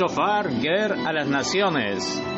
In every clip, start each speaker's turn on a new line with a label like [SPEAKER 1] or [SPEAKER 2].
[SPEAKER 1] Shofar Ger a las Naciones.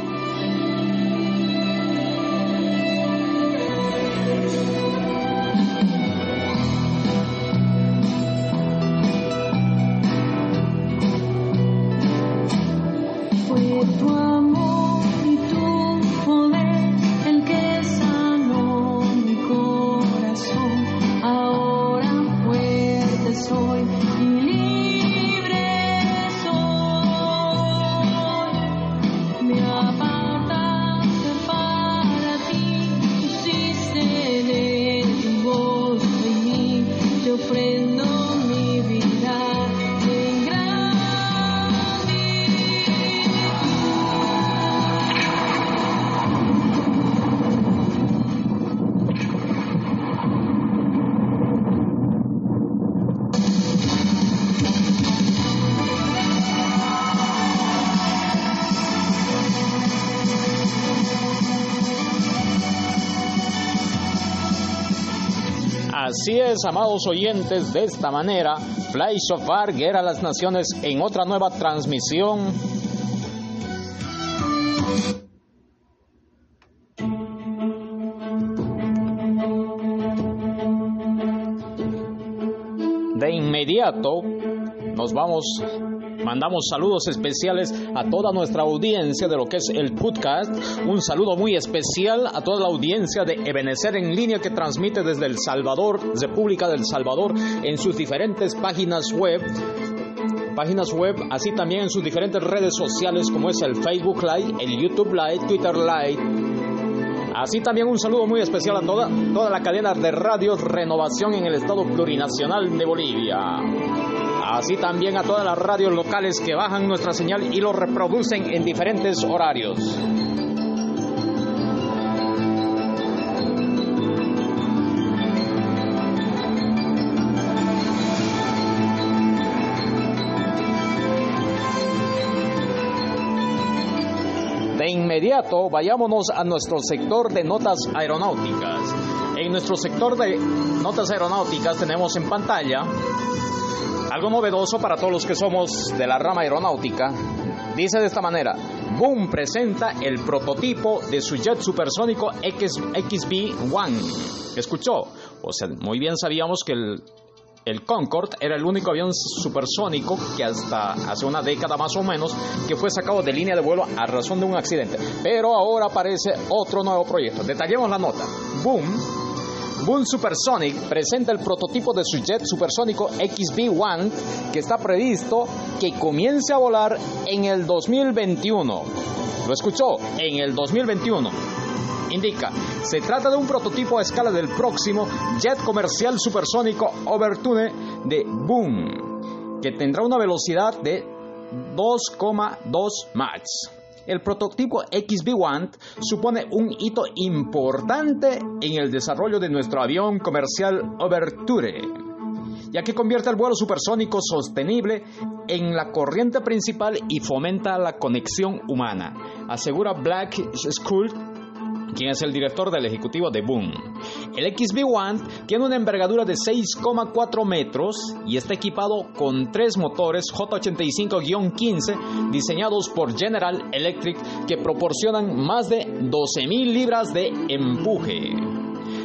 [SPEAKER 1] Amados oyentes, de esta manera, Fly Shofar Guerra a las Naciones en otra nueva transmisión. De inmediato nos vamos Mandamos saludos especiales a toda nuestra audiencia de lo que es el podcast. Un saludo muy especial a toda la audiencia de Ebenecer en línea que transmite desde El Salvador, República del Salvador, en sus diferentes páginas web páginas web, así también en sus diferentes redes sociales como es el Facebook Live, el YouTube Live, Twitter Live. Así también un saludo muy especial a toda, toda la cadena de radios Renovación en el Estado Plurinacional de Bolivia. Así también a todas las radios locales que bajan nuestra señal y lo reproducen en diferentes horarios. De inmediato vayámonos a nuestro sector de notas aeronáuticas. En nuestro sector de notas aeronáuticas tenemos en pantalla algo novedoso para todos los que somos de la rama aeronáutica. Dice de esta manera, Boom presenta el prototipo de su jet supersónico XB-1. ¿Escuchó? O sea, muy bien sabíamos que el, el Concorde era el único avión supersónico que hasta hace una década más o menos que fue sacado de línea de vuelo a razón de un accidente. Pero ahora aparece otro nuevo proyecto. Detallemos la nota. Boom Boom Supersonic presenta el prototipo de su jet supersónico XB-1 que está previsto que comience a volar en el 2021. ¿Lo escuchó? En el 2021. Indica, se trata de un prototipo a escala del próximo jet comercial supersónico Overtune de Boom, que tendrá una velocidad de 2,2 Mach. El prototipo XB-1 supone un hito importante en el desarrollo de nuestro avión comercial Overture, ya que convierte el vuelo supersónico sostenible en la corriente principal y fomenta la conexión humana, asegura Black Skull quien es el director del ejecutivo de Boom. El XB-1 tiene una envergadura de 6,4 metros y está equipado con tres motores J85-15 diseñados por General Electric que proporcionan más de 12.000 libras de empuje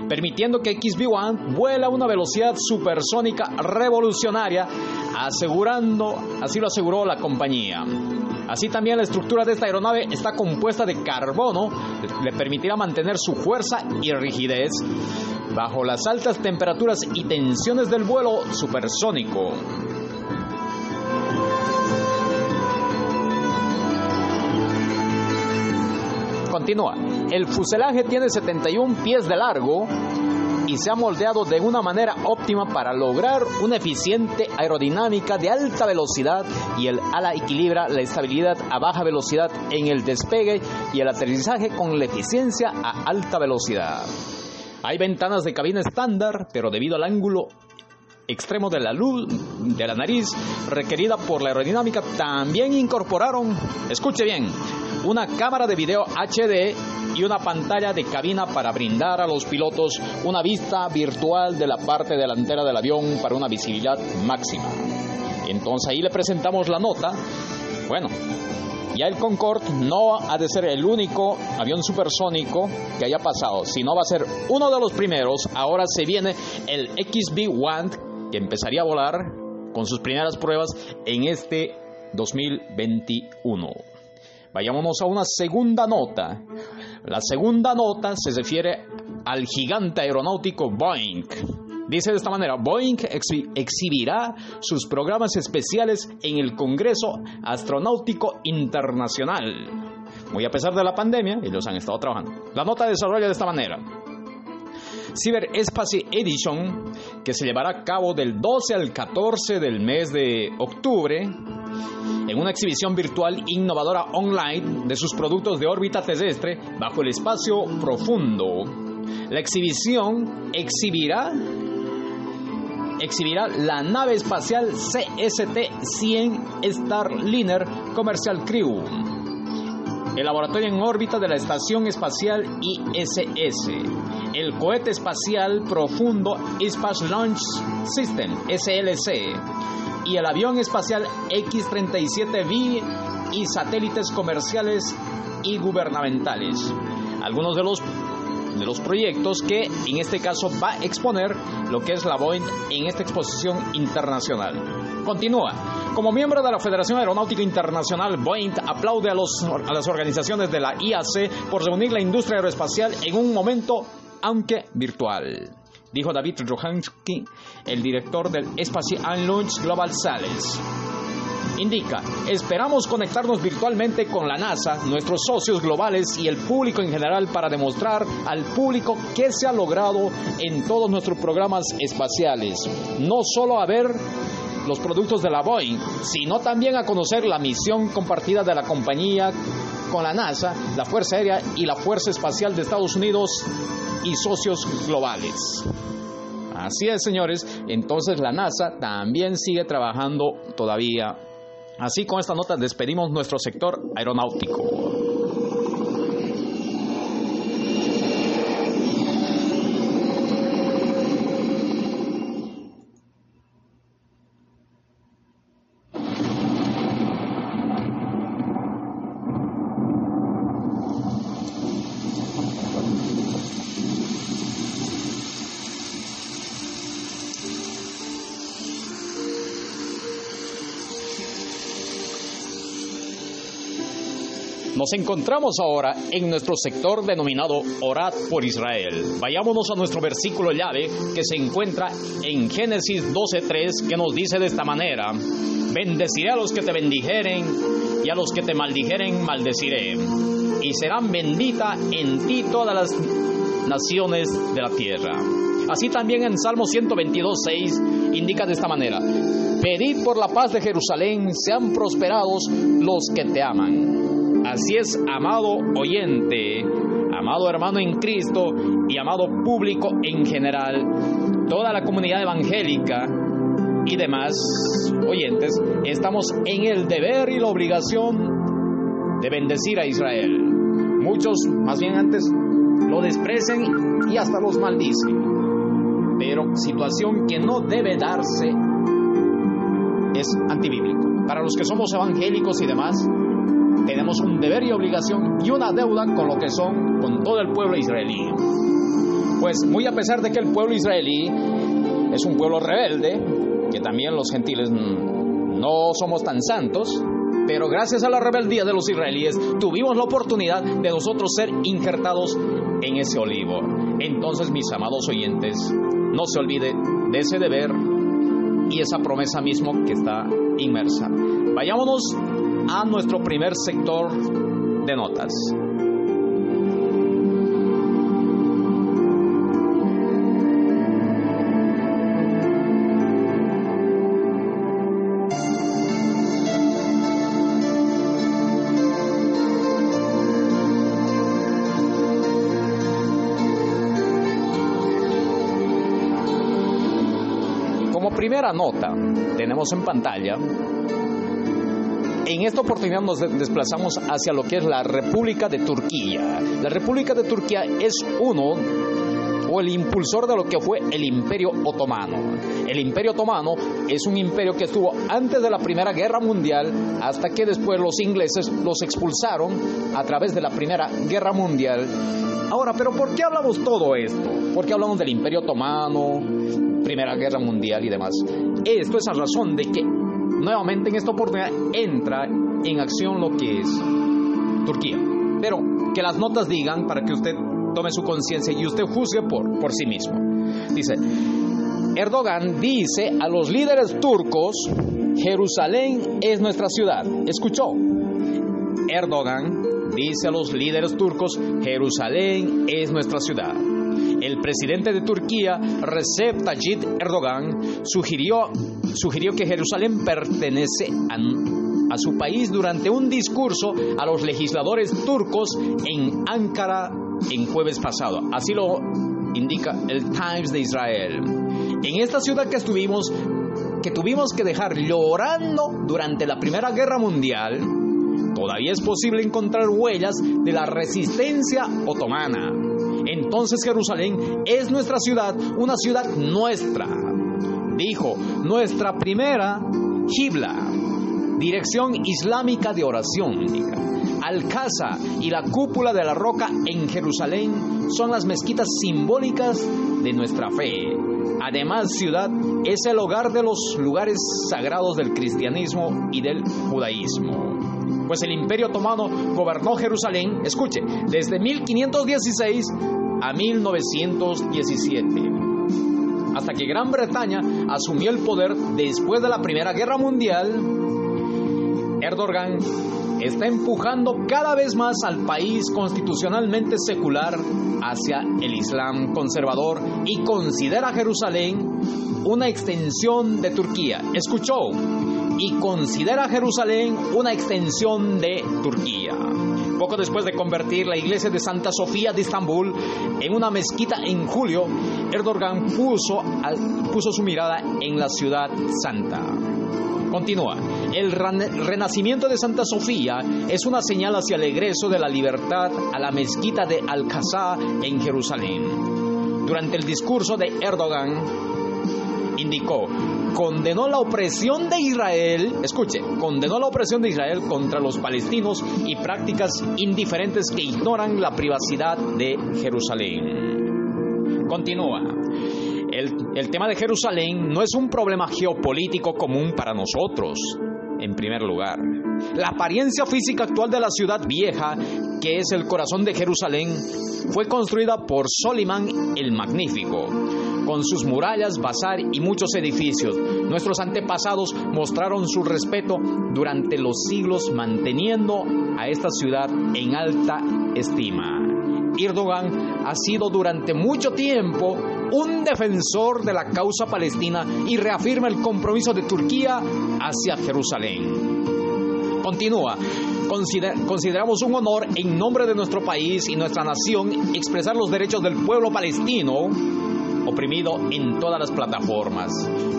[SPEAKER 1] permitiendo que XB-1 vuela a una velocidad supersónica revolucionaria, asegurando, así lo aseguró la compañía. Así también la estructura de esta aeronave está compuesta de carbono, le permitirá mantener su fuerza y rigidez bajo las altas temperaturas y tensiones del vuelo supersónico. Continúa. El fuselaje tiene 71 pies de largo y se ha moldeado de una manera óptima para lograr una eficiente aerodinámica de alta velocidad y el ala equilibra la estabilidad a baja velocidad en el despegue y el aterrizaje con la eficiencia a alta velocidad. Hay ventanas de cabina estándar, pero debido al ángulo extremo de la luz de la nariz requerida por la aerodinámica también incorporaron, escuche bien, una cámara de video HD y una pantalla de cabina para brindar a los pilotos una vista virtual de la parte delantera del avión para una visibilidad máxima. Entonces ahí le presentamos la nota Bueno, ya el Concorde no ha de ser el único avión supersónico que haya pasado, sino va a ser uno de los primeros. Ahora se viene el XB-1 que empezaría a volar con sus primeras pruebas en este 2021. Vayámonos a una segunda nota. La segunda nota se refiere al gigante aeronáutico Boeing. Dice de esta manera, Boeing exhibirá sus programas especiales en el Congreso Astronáutico Internacional. Muy a pesar de la pandemia, ellos han estado trabajando. La nota desarrolla de esta manera. Cyber Espace Edition, que se llevará a cabo del 12 al 14 del mes de octubre, en una exhibición virtual innovadora online de sus productos de órbita terrestre bajo el espacio profundo. La exhibición exhibirá exhibirá la nave espacial CST-100 Starliner Commercial Crew, el laboratorio en órbita de la Estación Espacial ISS, el cohete espacial profundo Space Launch System SLC y el avión espacial X-37B y satélites comerciales y gubernamentales. Algunos de los de los proyectos que en este caso va a exponer lo que es la Boeing en esta exposición internacional. Continúa. Como miembro de la Federación Aeronáutica Internacional, Boeing aplaude a, las organizaciones de la IAC por reunir la industria aeroespacial en un momento, aunque virtual dijo David Rohansky, el director del Space Launch Global Sales indica, esperamos conectarnos virtualmente con la NASA, nuestros socios globales y el público en general para demostrar al público qué se ha logrado en todos nuestros programas espaciales. No solo a ver los productos de la Boeing, sino también a conocer la misión compartida de la compañía con la NASA, la Fuerza Aérea y la Fuerza Espacial de Estados Unidos y socios globales. Así es, señores, entonces la NASA también sigue trabajando todavía Así con esta nota despedimos nuestro sector aeronáutico. Nos encontramos ahora en nuestro sector denominado Orad por Israel. Vayámonos a nuestro versículo llave que se encuentra en Génesis 12:3 que nos dice de esta manera: Bendeciré a los que te bendijeren y a los que te maldijeren maldeciré. Y serán bendita en ti todas las naciones de la tierra. Así también en Salmo 122.6 indica de esta manera, Pedid por la paz de Jerusalén, sean prosperados los que te aman. Así es, amado oyente, amado hermano en Cristo y amado público en general, toda la comunidad evangélica y demás oyentes, estamos en el deber y la obligación de bendecir a Israel. Muchos, más bien antes, lo desprecian y hasta los maldicen. Pero situación que no debe darse es antibíblico. Para los que somos evangélicos y demás, tenemos un deber y obligación y una deuda con lo que son, con todo el pueblo israelí. Pues muy a pesar de que el pueblo israelí es un pueblo rebelde, que también los gentiles no somos tan santos, pero gracias a la rebeldía de los israelíes tuvimos la oportunidad de nosotros ser injertados en ese olivo. Entonces, mis amados oyentes, no se olvide de ese deber y esa promesa mismo que está inmersa. Vayámonos a nuestro primer sector de notas. Como primera nota, tenemos en pantalla en esta oportunidad nos desplazamos hacia lo que es la República de Turquía. La República de Turquía es uno o el impulsor de lo que fue el Imperio Otomano. El Imperio Otomano es un imperio que estuvo antes de la Primera Guerra Mundial hasta que después los ingleses los expulsaron a través de la Primera Guerra Mundial. Ahora, pero ¿por qué hablamos todo esto? ¿Por qué hablamos del Imperio Otomano, Primera Guerra Mundial y demás? Esto es a razón de que nuevamente en esta oportunidad entra en acción lo que es Turquía. Pero que las notas digan para que usted tome su conciencia y usted juzgue por, por sí mismo. Dice, Erdogan dice a los líderes turcos, Jerusalén es nuestra ciudad. ¿Escuchó? Erdogan dice a los líderes turcos, Jerusalén es nuestra ciudad. El presidente de Turquía, Recep Tayyip Erdogan, sugirió, sugirió que Jerusalén pertenece a, a su país durante un discurso a los legisladores turcos en Ankara en jueves pasado. Así lo indica el Times de Israel. En esta ciudad que estuvimos, que tuvimos que dejar llorando durante la Primera Guerra Mundial, todavía es posible encontrar huellas de la resistencia otomana. Entonces Jerusalén es nuestra ciudad, una ciudad nuestra. Dijo, nuestra primera Hibla, dirección islámica de oración. Al-Qaza y la cúpula de la roca en Jerusalén son las mezquitas simbólicas de nuestra fe. Además, ciudad es el hogar de los lugares sagrados del cristianismo y del judaísmo. Pues el imperio otomano gobernó Jerusalén, escuche, desde 1516 a 1917 hasta que Gran Bretaña asumió el poder después de la Primera Guerra Mundial, Erdogan está empujando cada vez más al país constitucionalmente secular hacia el Islam conservador y considera Jerusalén una extensión de Turquía. ¿Escuchó? Y considera Jerusalén una extensión de Turquía. Poco después de convertir la iglesia de Santa Sofía de Estambul en una mezquita en julio, Erdogan puso, puso su mirada en la ciudad santa. Continúa. El renacimiento de Santa Sofía es una señal hacia el egreso de la libertad a la mezquita de Al-Qaza en Jerusalén. Durante el discurso de Erdogan, indicó, condenó la opresión de Israel, escuche, condenó la opresión de Israel contra los palestinos y prácticas indiferentes que ignoran la privacidad de Jerusalén. Continúa. El, el, tema de Jerusalén no es un problema geopolítico común para nosotros, en primer lugar. La apariencia física actual de la ciudad vieja, que es el corazón de Jerusalén, fue construida por Solimán el Magnífico, con sus murallas, bazar y muchos edificios. Nuestros antepasados mostraron su respeto durante los siglos manteniendo a esta ciudad en alta estima. Erdogan ha sido durante mucho tiempo un defensor de la causa palestina y reafirma el compromiso de Turquía hacia Jerusalén. Continúa, consideramos un honor en nombre de nuestro país y nuestra nación expresar los derechos del pueblo palestino oprimido en todas las plataformas,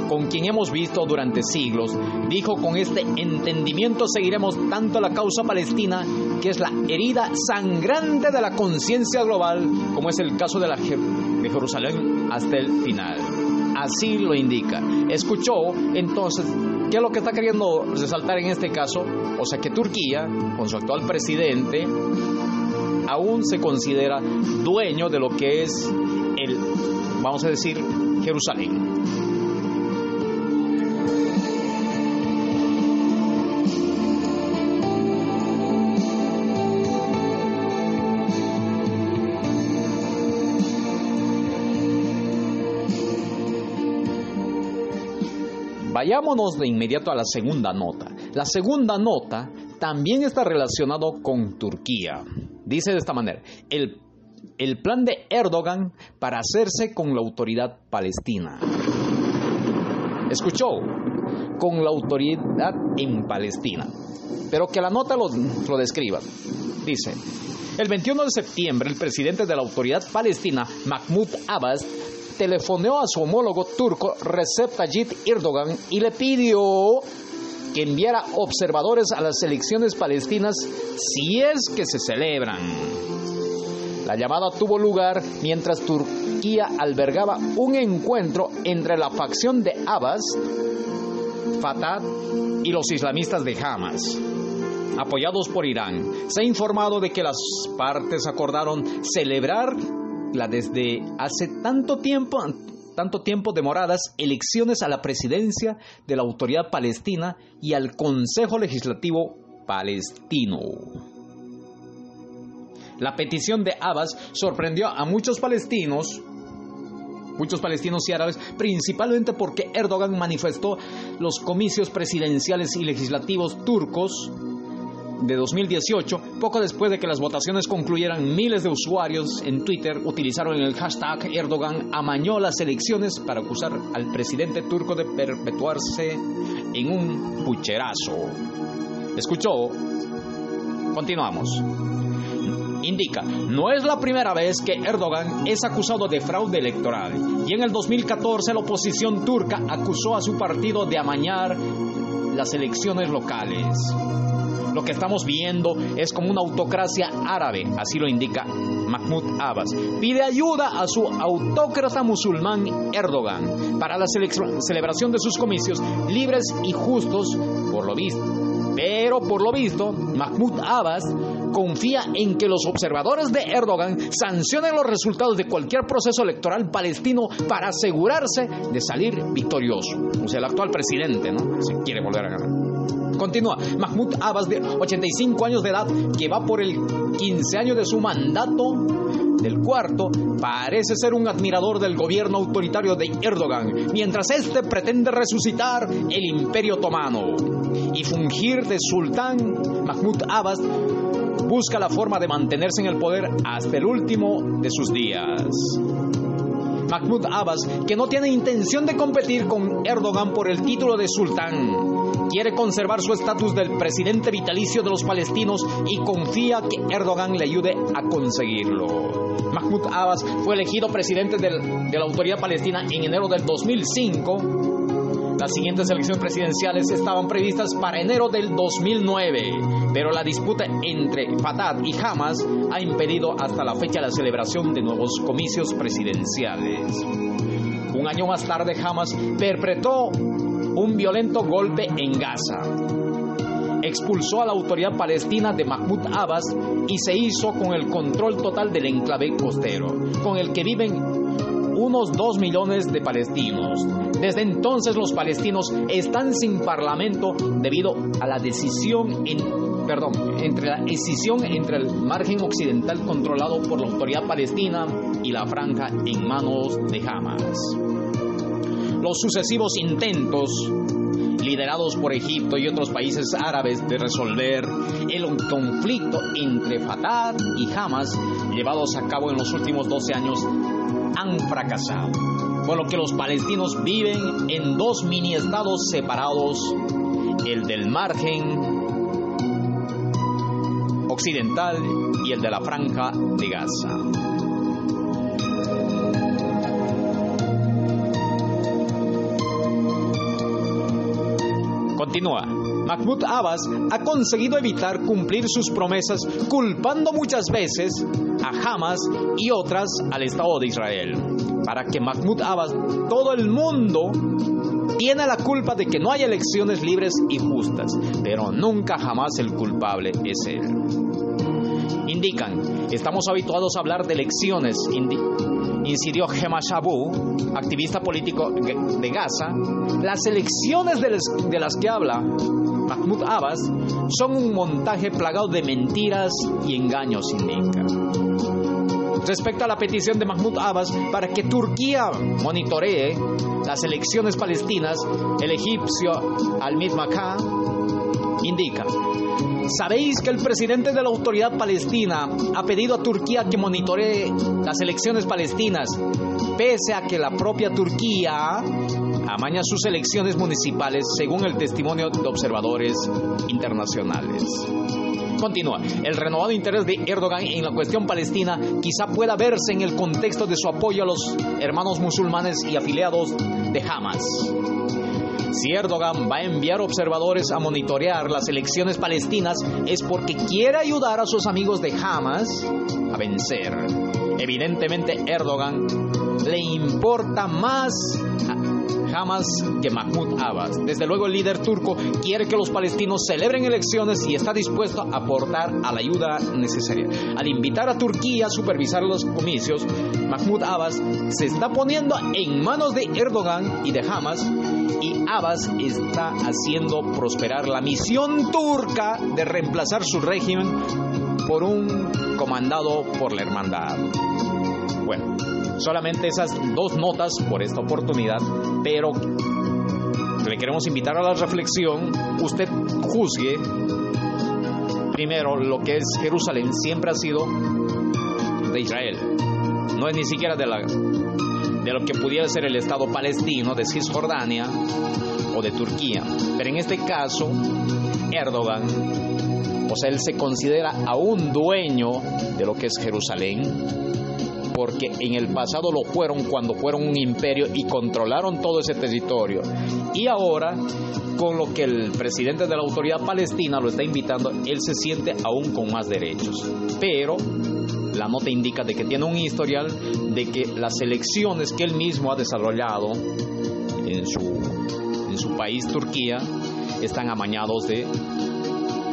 [SPEAKER 1] con quien hemos visto durante siglos, dijo con este entendimiento seguiremos tanto la causa palestina, que es la herida sangrante de la conciencia global, como es el caso de, la, de Jerusalén hasta el final. Así lo indica. Escuchó entonces ¿Qué es lo que está queriendo resaltar en este caso? O sea que Turquía, con su actual presidente, aún se considera dueño de lo que es vamos a decir, Jerusalén. Vayámonos de inmediato a la segunda nota. La segunda nota también está relacionado con Turquía. Dice de esta manera, el el plan de Erdogan para hacerse con la autoridad palestina. ¿Escuchó? Con la autoridad en Palestina. Pero que la nota lo, describa. Dice, el 21 de septiembre el presidente de la autoridad palestina, Mahmoud Abbas, telefoneó a su homólogo turco Recep Tayyip Erdogan y le pidió que enviara observadores a las elecciones palestinas si es que se celebran. La llamada tuvo lugar mientras Turquía albergaba un encuentro entre la facción de Abbas, Fatah y los islamistas de Hamas apoyados por Irán. Se ha informado de que las partes acordaron celebrar la desde hace tanto tiempo tanto tiempo demoradas elecciones a la presidencia de la autoridad palestina y al Consejo Legislativo palestino. La petición de Abbas sorprendió a muchos palestinos, muchos palestinos y árabes, principalmente porque Erdogan manifestó los comicios presidenciales y legislativos turcos de 2018, poco después de que las votaciones concluyeran, miles de usuarios en Twitter utilizaron el hashtag Erdogan amañó las elecciones para acusar al presidente turco de perpetuarse en un pucherazo. ¿Escuchó? Continuamos. Indica, no es la primera vez que Erdogan es acusado de fraude electoral y en el 2014 la oposición turca acusó a su partido de amañar las elecciones locales. Lo que estamos viendo es como una autocracia árabe, así lo indica Mahmoud Abbas. Pide ayuda a su autócrata musulmán Erdogan para la celebración de sus comicios libres y justos, por lo visto. Pero por lo visto, Mahmoud Abbas confía en que los observadores de Erdogan sancionen los resultados de cualquier proceso electoral palestino para asegurarse de salir victorioso. O sea, el actual presidente, ¿no? Se quiere volver a ganar. Continúa, Mahmoud Abbas, de 85 años de edad, que va por el 15 año de su mandato, del cuarto, parece ser un admirador del gobierno autoritario de Erdogan, mientras este pretende resucitar el imperio otomano y fungir de sultán. Mahmoud Abbas busca la forma de mantenerse en el poder hasta el último de sus días. Mahmoud Abbas, que no tiene intención de competir con Erdogan por el título de sultán, quiere conservar su estatus del presidente vitalicio de los palestinos y confía que Erdogan le ayude a conseguirlo. Mahmoud Abbas fue elegido presidente de la autoridad palestina en enero del 2005 las siguientes elecciones presidenciales estaban previstas para enero del 2009, pero la disputa entre Fatah y Hamas ha impedido hasta la fecha la celebración de nuevos comicios presidenciales. Un año más tarde, Hamas perpetró un violento golpe en Gaza. Expulsó a la autoridad palestina de Mahmoud Abbas y se hizo con el control total del enclave costero, con el que viven unos 2 millones de palestinos. Desde entonces los palestinos están sin parlamento debido a la decisión en, perdón, entre la decisión entre el margen occidental controlado por la autoridad palestina y la franja en manos de Hamas. Los sucesivos intentos liderados por Egipto y otros países árabes de resolver el conflicto entre Fatah y Hamas llevados a cabo en los últimos 12 años han fracasado, por lo que los palestinos viven en dos mini estados separados, el del margen occidental y el de la franja de Gaza. Continúa. Mahmoud Abbas ha conseguido evitar cumplir sus promesas culpando muchas veces a Hamas y otras al Estado de Israel. Para que Mahmoud Abbas, todo el mundo tiene la culpa de que no hay elecciones libres y justas, pero nunca jamás el culpable es él. Indican, estamos habituados a hablar de elecciones, incidió Gema Shabu, activista político de Gaza, las elecciones de las que habla Mahmoud Abbas son un montaje plagado de mentiras y engaños, indica. Respecto a la petición de Mahmoud Abbas para que Turquía monitoree las elecciones palestinas, el egipcio Al-Mid indica, ¿Sabéis que el presidente de la autoridad palestina ha pedido a Turquía que monitoree las elecciones palestinas, pese a que la propia Turquía amaña sus elecciones municipales según el testimonio de observadores internacionales. Continúa. El renovado interés de Erdogan en la cuestión palestina quizá pueda verse en el contexto de su apoyo a los hermanos musulmanes y afiliados de Hamas. Si Erdogan va a enviar observadores a monitorear las elecciones palestinas es porque quiere ayudar a sus amigos de Hamas a vencer. Evidentemente Erdogan le importa más Hamas que Mahmoud Abbas. Desde luego el líder turco quiere que los palestinos celebren elecciones y está dispuesto a aportar a la ayuda necesaria. Al invitar a Turquía a supervisar los comicios, Mahmoud Abbas se está poniendo en manos de Erdogan y de Hamas y Abbas está haciendo prosperar la misión turca de reemplazar su régimen por un comandado por la hermandad. Bueno, solamente esas dos notas por esta oportunidad, pero le queremos invitar a la reflexión. Usted juzgue primero lo que es Jerusalén, siempre ha sido de Israel, no es ni siquiera de la de lo que pudiera ser el Estado palestino de Cisjordania o de Turquía. Pero en este caso, Erdogan, o sea, él se considera aún dueño de lo que es Jerusalén, porque en el pasado lo fueron cuando fueron un imperio y controlaron todo ese territorio. Y ahora, con lo que el presidente de la autoridad palestina lo está invitando, él se siente aún con más derechos. Pero la nota indica de que tiene un historial de que las elecciones que él mismo ha desarrollado en su, en su país, Turquía, están amañados de,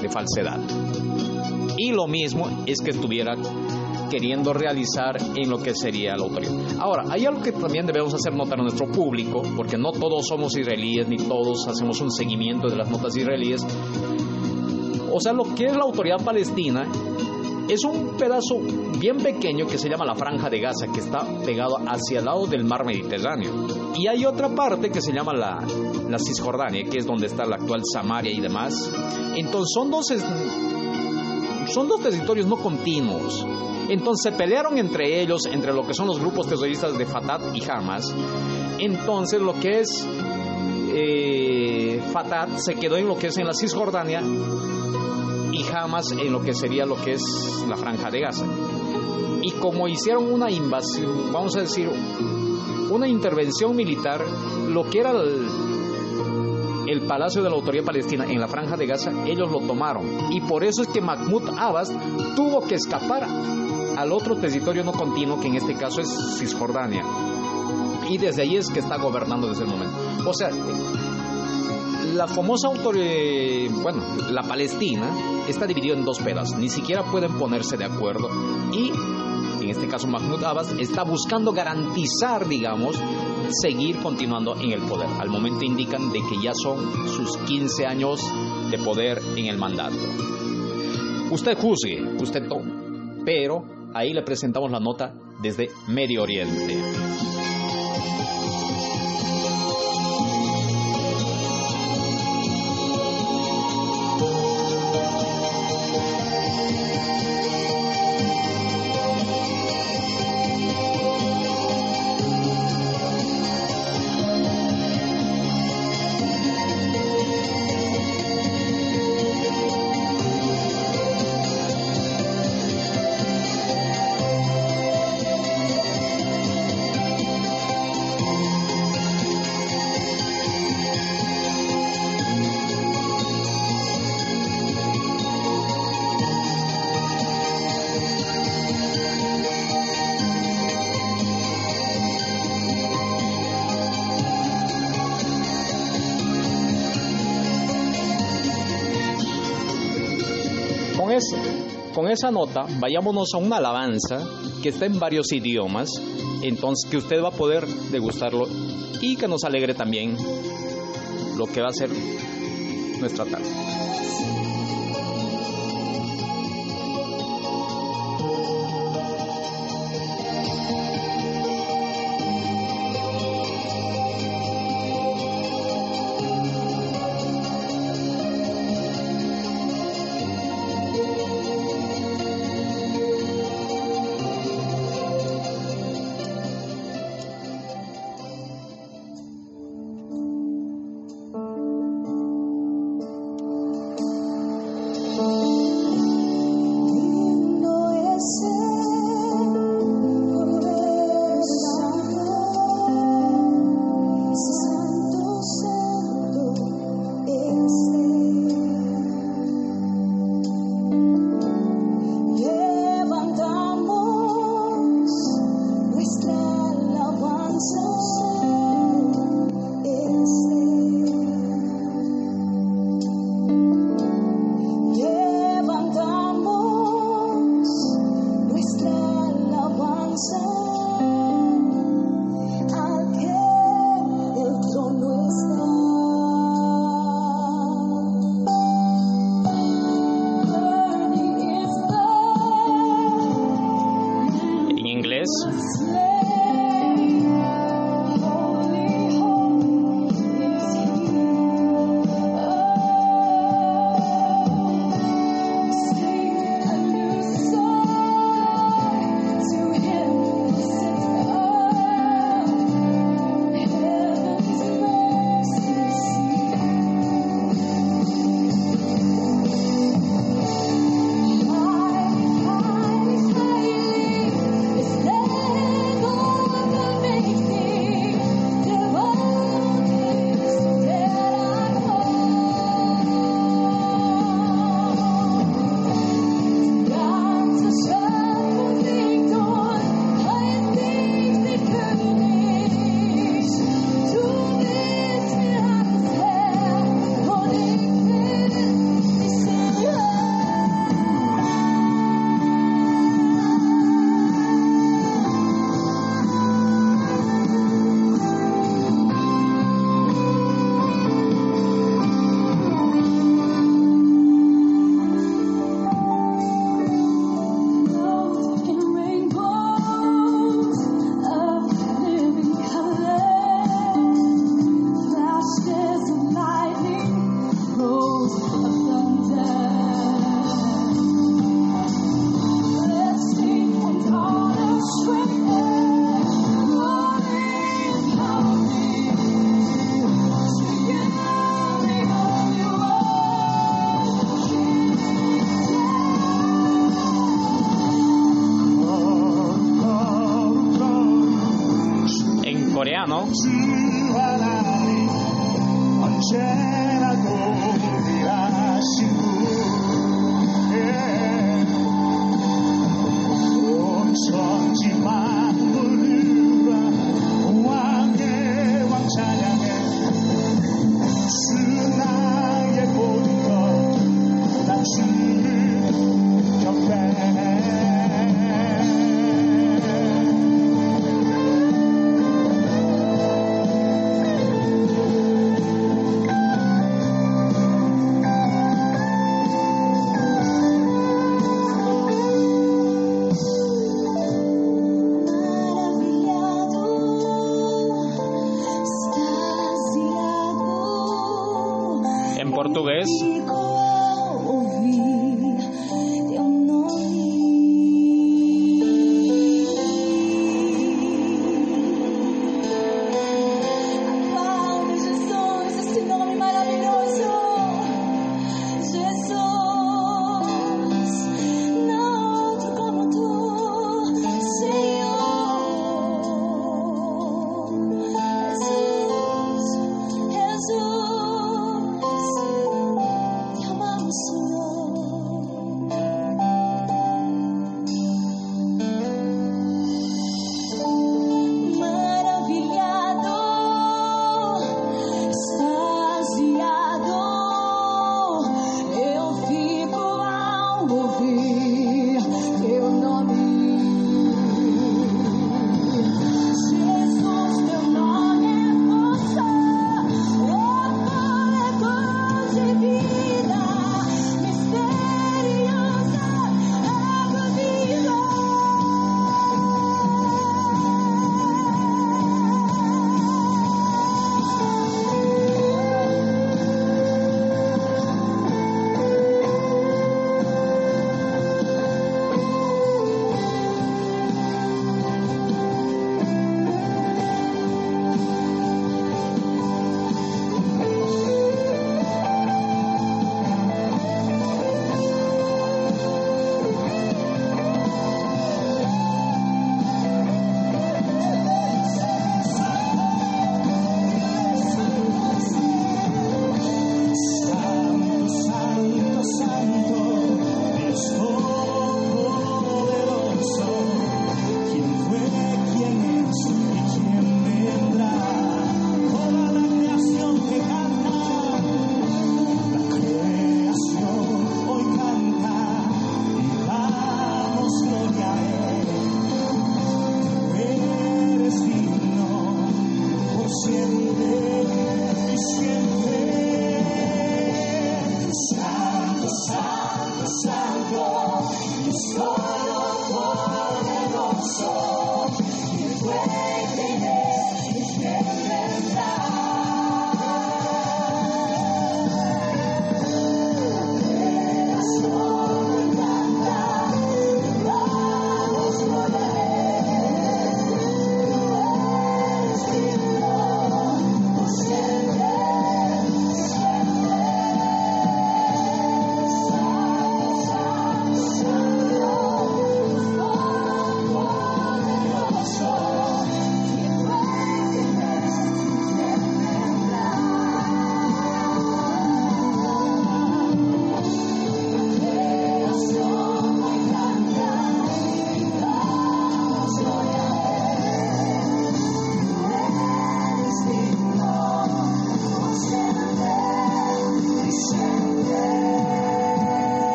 [SPEAKER 1] de falsedad. Y lo mismo es que estuviera queriendo realizar en lo que sería la autoridad. Ahora, hay algo que también debemos hacer notar a nuestro público, porque no todos somos israelíes, ni todos hacemos un seguimiento de las notas israelíes. O sea, lo que es la autoridad palestina es un pedazo bien pequeño que se llama la Franja de Gaza, que está pegado hacia el lado del mar Mediterráneo. Y hay otra parte que se llama la, la Cisjordania, que es donde está la actual Samaria y demás. Entonces son dos, son dos territorios no continuos. Entonces se pelearon entre ellos, entre lo que son los grupos terroristas de Fatah y Hamas. Entonces lo que es eh, Fatah se quedó en lo que es en la Cisjordania y Hamas en lo que sería lo que es la franja de Gaza. Y como hicieron una invasión, vamos a decir, una intervención militar, lo que era el, el Palacio de la Autoridad Palestina en la franja de Gaza, ellos lo tomaron. Y por eso es que Mahmoud Abbas tuvo que escapar al otro territorio no continuo, que en este caso es Cisjordania. Y desde ahí es que está gobernando desde el momento. O sea, la famosa autoridad, bueno, la Palestina está dividida en dos pedazos, ni siquiera pueden ponerse de acuerdo y en este caso Mahmoud Abbas está buscando garantizar, digamos, seguir continuando en el poder. Al momento indican de que ya son sus 15 años de poder en el mandato. Usted juzgue, usted tome, pero ahí le presentamos la nota desde Medio Oriente. Con esa nota, vayámonos a una alabanza que está en varios idiomas, entonces que usted va a poder degustarlo y que nos alegre también lo que va a ser nuestra tarde.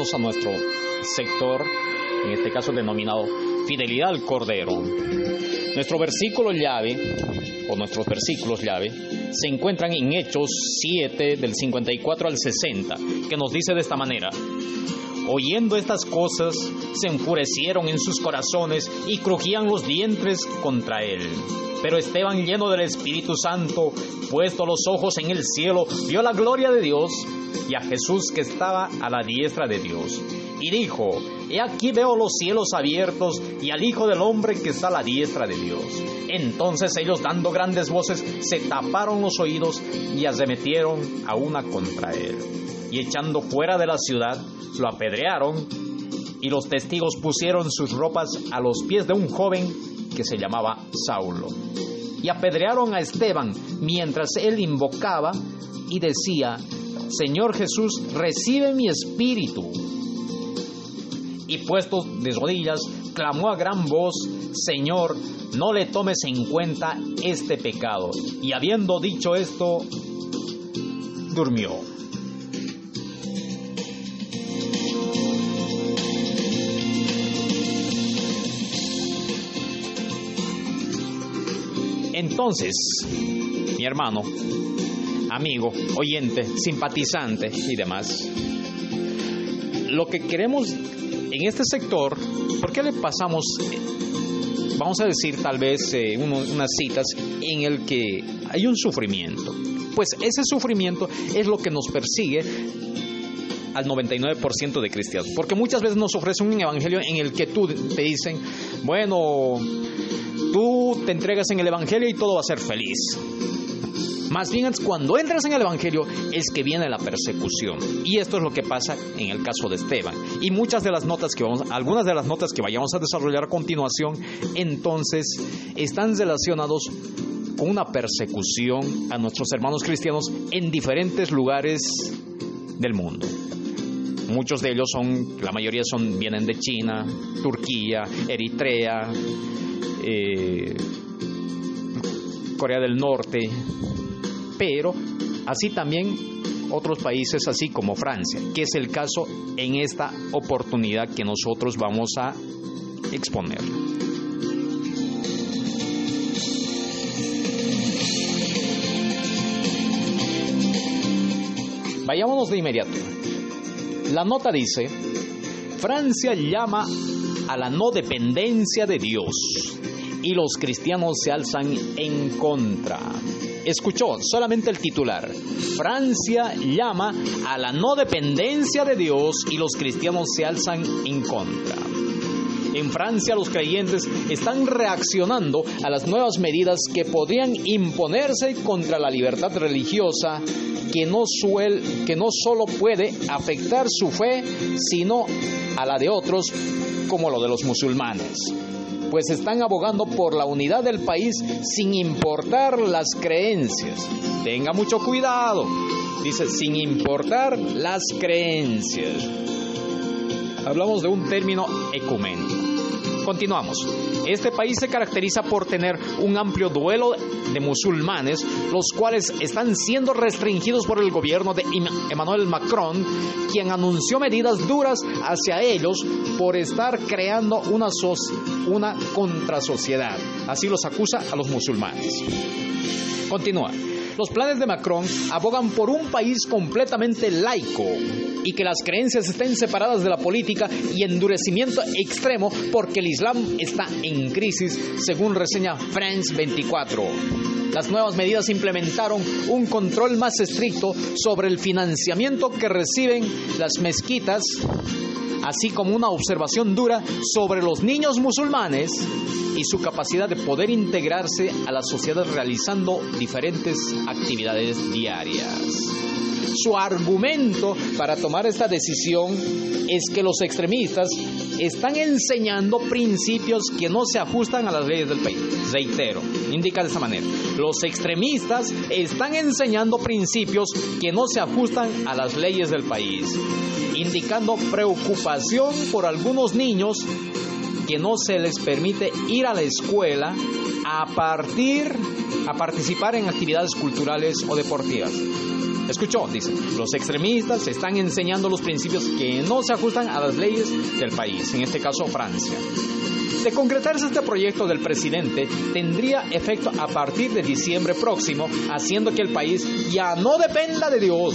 [SPEAKER 2] a
[SPEAKER 1] nuestro sector, en este caso el denominado Fidelidad al Cordero. Nuestro versículo llave, o nuestros versículos llave, se encuentran en Hechos 7 del 54 al 60, que nos dice de esta manera. Oyendo estas cosas, se enfurecieron en sus corazones y crujían los dientes contra él. Pero Esteban, lleno del Espíritu Santo, puesto los ojos en el cielo, vio la gloria de Dios y a Jesús que estaba a la diestra de Dios. Y dijo, He aquí veo los cielos abiertos y al Hijo del Hombre que está a la diestra de Dios. Entonces ellos, dando grandes voces, se taparon los oídos y arremetieron a una contra él. Y echando fuera de la ciudad, lo apedrearon y los testigos pusieron sus ropas a los pies de un joven que se llamaba Saulo. Y apedrearon a Esteban mientras él invocaba y decía, Señor Jesús, recibe mi espíritu. Y puesto de rodillas, clamó a gran voz, Señor, no le tomes en cuenta este pecado. Y habiendo dicho esto, durmió. Entonces, mi hermano, amigo, oyente, simpatizante y demás, lo que queremos en este sector, ¿por qué le pasamos, vamos a decir tal vez eh, uno- unas citas en el que hay un sufrimiento? Pues ese sufrimiento es lo que nos persigue al 99% de cristianos. Porque muchas veces nos ofrecen un evangelio en el que tú te dicen, bueno, tú te entregas en el evangelio y todo va a ser feliz. Más bien es cuando entras en el Evangelio es que viene la persecución. Y esto es lo que pasa en el caso de Esteban. Y muchas de las notas que vamos, algunas de las notas que vayamos a desarrollar a continuación, entonces están relacionados con una persecución a nuestros hermanos cristianos en diferentes lugares del mundo. Muchos de ellos son, la mayoría son, vienen de China, Turquía, Eritrea, eh, Corea del Norte, pero así también otros países así como Francia, que es el caso en esta oportunidad que nosotros vamos a exponer. Vayámonos de inmediato. La nota dice, Francia llama a la no dependencia de Dios y los cristianos se alzan en contra. Escuchó solamente el titular. Francia llama a la no dependencia de Dios y los cristianos se alzan en contra. En Francia los creyentes están reaccionando a las nuevas medidas que podrían imponerse contra la libertad religiosa que no, que no solo puede afectar su fe, sino a la de otros, como lo de los musulmanes pues están abogando por la unidad del país sin importar las creencias. Tenga mucho cuidado, dice, sin importar las creencias. Hablamos de un término ecuménico. Continuamos. Este país se caracteriza por tener un amplio duelo de musulmanes, los cuales están siendo restringidos por el gobierno de Emmanuel Macron, quien anunció medidas duras hacia ellos por estar creando una, una contrasociedad. Así los acusa a los musulmanes. Continúa. Los planes de Macron abogan por un país completamente laico y que las creencias estén separadas de la política y endurecimiento extremo porque el Islam está en crisis, según reseña France 24. Las nuevas medidas implementaron un control más estricto sobre el financiamiento que reciben las mezquitas, así como una observación dura sobre los niños musulmanes y su capacidad de poder integrarse a la sociedad realizando diferentes actividades diarias. Su argumento para tomar esta decisión es que los extremistas están enseñando principios que no se ajustan a las leyes del país. Reitero, indica de esta manera. Los extremistas están enseñando principios que no se ajustan a las leyes del país, indicando preocupación por algunos niños que no se les permite ir a la escuela a partir a participar en actividades culturales o deportivas. Escuchó, dice, los extremistas están enseñando los principios que no se ajustan a las leyes del país, en este caso Francia. De concretarse este proyecto del presidente, tendría efecto a partir de diciembre próximo, haciendo que el país ya no dependa de Dios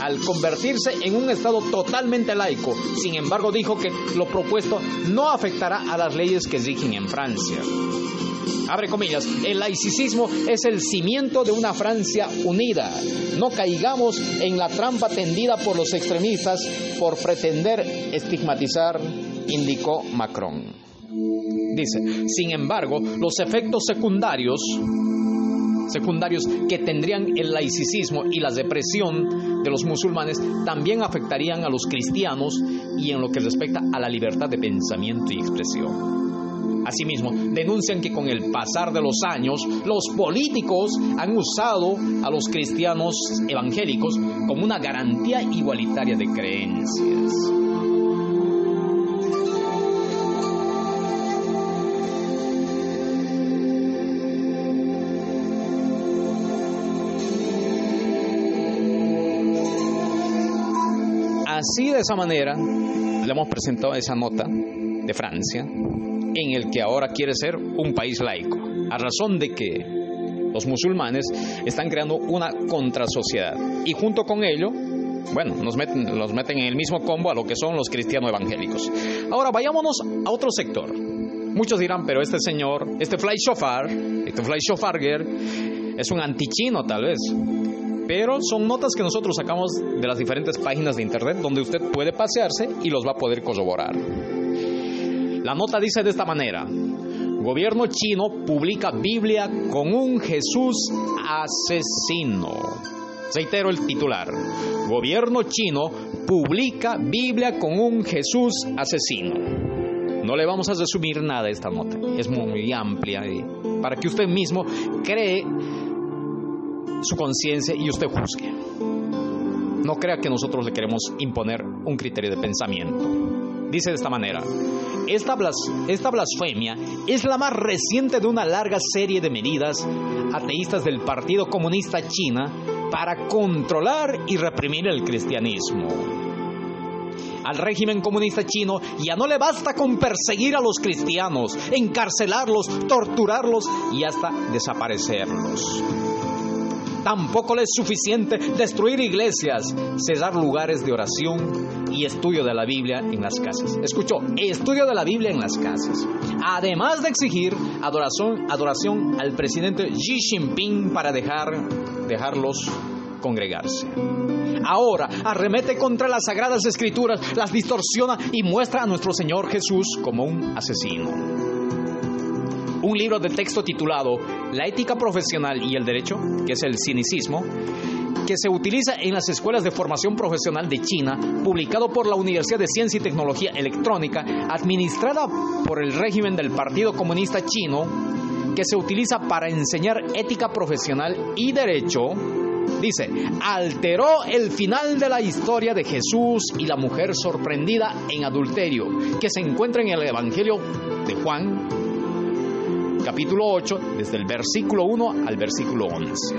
[SPEAKER 1] al convertirse en un Estado totalmente laico. Sin embargo, dijo que lo propuesto no afectará a las leyes que rigen en Francia. Abre comillas, el laicismo es el cimiento de una Francia unida. No caigamos en la trampa tendida por los extremistas por pretender estigmatizar, indicó Macron. Dice, sin embargo, los efectos secundarios secundarios que tendrían el laicismo y la depresión de los musulmanes también afectarían a los cristianos y en lo que respecta a la libertad de pensamiento y expresión. Asimismo, denuncian que con el pasar de los años, los políticos han usado a los cristianos evangélicos como una garantía igualitaria de creencias. Así de esa manera le hemos presentado esa nota de Francia en el que ahora quiere ser un país laico, a razón de que los musulmanes están creando una contrasociedad y junto con ello, bueno, nos meten, los meten en el mismo combo a lo que son los cristianos evangélicos. Ahora vayámonos a otro sector. Muchos dirán, pero este señor, este Fly Shofar, este Fly Shofarger, es un antichino tal vez. Pero son notas que nosotros sacamos de las diferentes páginas de internet donde usted puede pasearse y los va a poder corroborar. La nota dice de esta manera. Gobierno chino publica Biblia con un Jesús asesino. Reitero el titular. Gobierno chino publica Biblia con un Jesús asesino. No le vamos a resumir nada a esta nota. Es muy amplia para que usted mismo cree su conciencia y usted juzgue. No crea que nosotros le queremos imponer un criterio de pensamiento. Dice de esta manera, esta, blas, esta blasfemia es la más reciente de una larga serie de medidas ateístas del Partido Comunista China para controlar y reprimir el cristianismo. Al régimen comunista chino ya no le basta con perseguir a los cristianos, encarcelarlos, torturarlos y hasta desaparecerlos. Tampoco le es suficiente destruir iglesias, cerrar lugares de oración y estudio de la Biblia en las casas. Escuchó, estudio de la Biblia en las casas. Además de exigir adoración, adoración al presidente Xi Jinping para dejar, dejarlos congregarse. Ahora arremete contra las sagradas escrituras, las distorsiona y muestra a nuestro Señor Jesús como un asesino un libro de texto titulado La ética profesional y el derecho, que es el cinicismo, que se utiliza en las escuelas de formación profesional de China, publicado por la Universidad de Ciencia y Tecnología Electrónica, administrada por el régimen del Partido Comunista Chino, que se utiliza para enseñar ética profesional y derecho, dice, alteró el final de la historia de Jesús y la mujer sorprendida en adulterio, que se encuentra en el Evangelio de Juan, capítulo 8, desde el versículo 1 al versículo 11.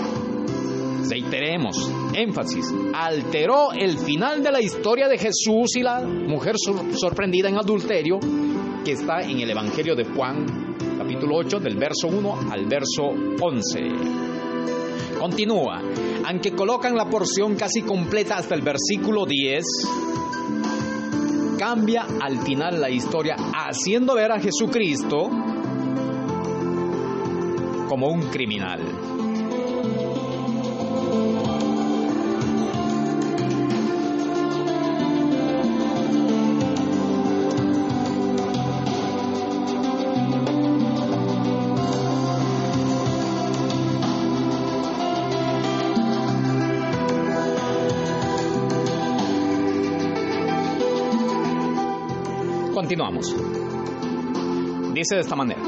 [SPEAKER 1] Reiteremos, énfasis, alteró el final de la historia de Jesús y la mujer sor sorprendida en adulterio que está en el Evangelio de Juan, capítulo 8, del verso 1 al verso 11. Continúa, aunque colocan la porción casi completa hasta el versículo 10, cambia al final la historia haciendo ver a Jesucristo como un criminal. Continuamos. Dice de esta manera.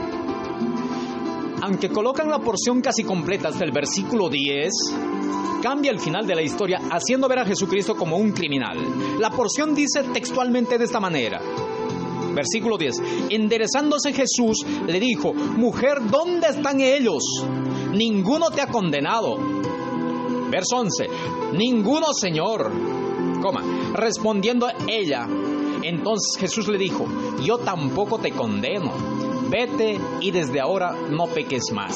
[SPEAKER 1] Aunque colocan la porción casi completa hasta el versículo 10, cambia el final de la historia haciendo ver a Jesucristo como un criminal. La porción dice textualmente de esta manera. Versículo 10. Enderezándose Jesús le dijo, mujer, ¿dónde están ellos? Ninguno te ha condenado. Verso 11. Ninguno, Señor. Coma. Respondiendo ella, entonces Jesús le dijo, yo tampoco te condeno. Vete y desde ahora no peques más.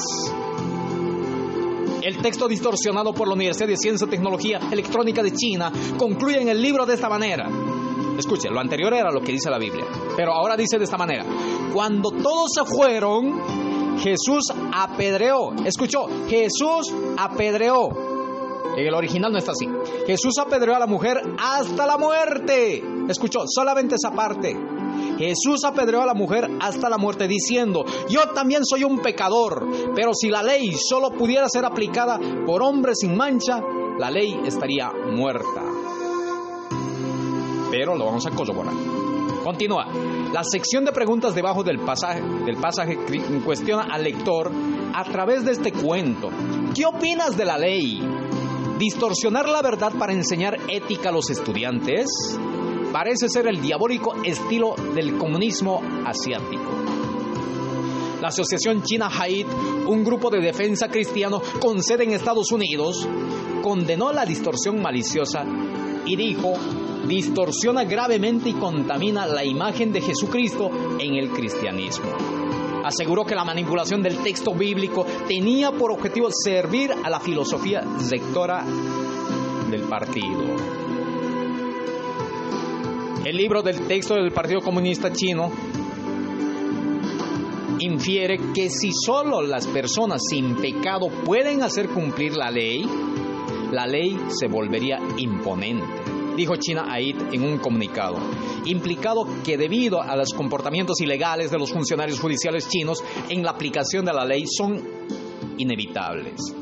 [SPEAKER 1] El texto distorsionado por la Universidad de Ciencia y Tecnología Electrónica de China concluye en el libro de esta manera. Escuche, lo anterior era lo que dice la Biblia, pero ahora dice de esta manera. Cuando todos se fueron, Jesús apedreó. Escuchó, Jesús apedreó. En el original no está así. Jesús apedreó a la mujer hasta la muerte. Escuchó, solamente esa parte. Jesús apedreó a la mujer hasta la muerte diciendo, yo también soy un pecador, pero si la ley solo pudiera ser aplicada por hombres sin mancha, la ley estaría muerta. Pero lo vamos a corroborar. Continúa. La sección de preguntas debajo del pasaje, del pasaje cuestiona al lector a través de este cuento. ¿Qué opinas de la ley? ¿Distorsionar la verdad para enseñar ética a los estudiantes? Parece ser el diabólico estilo del comunismo asiático. La Asociación China Haid, un grupo de defensa cristiano con sede en Estados Unidos, condenó la distorsión maliciosa y dijo, distorsiona gravemente y contamina la imagen de Jesucristo en el cristianismo. Aseguró que la manipulación del texto bíblico tenía por objetivo servir a la filosofía rectora del partido. El libro del texto del Partido Comunista Chino infiere que si solo las personas sin pecado pueden hacer cumplir la ley, la ley se volvería imponente, dijo China Aid en un comunicado, implicado que debido a los comportamientos ilegales de los funcionarios judiciales chinos en la aplicación de la ley son inevitables.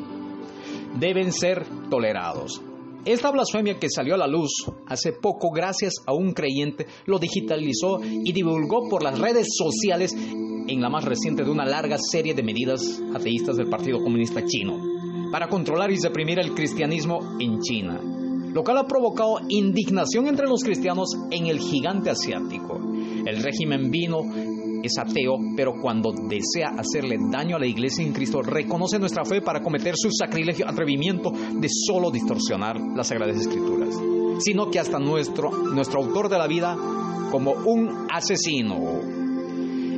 [SPEAKER 1] Deben ser tolerados. Esta blasfemia que salió a la luz hace poco gracias a un creyente lo digitalizó y divulgó por las redes sociales en la más reciente de una larga serie de medidas ateístas del Partido Comunista Chino para controlar y reprimir el cristianismo en China, lo cual ha provocado indignación entre los cristianos en el gigante asiático. El régimen vino es ateo, pero cuando desea hacerle daño a la iglesia en Cristo, reconoce nuestra fe para cometer su sacrilegio atrevimiento de solo distorsionar las Sagradas Escrituras, sino que hasta nuestro, nuestro autor de la vida como un asesino.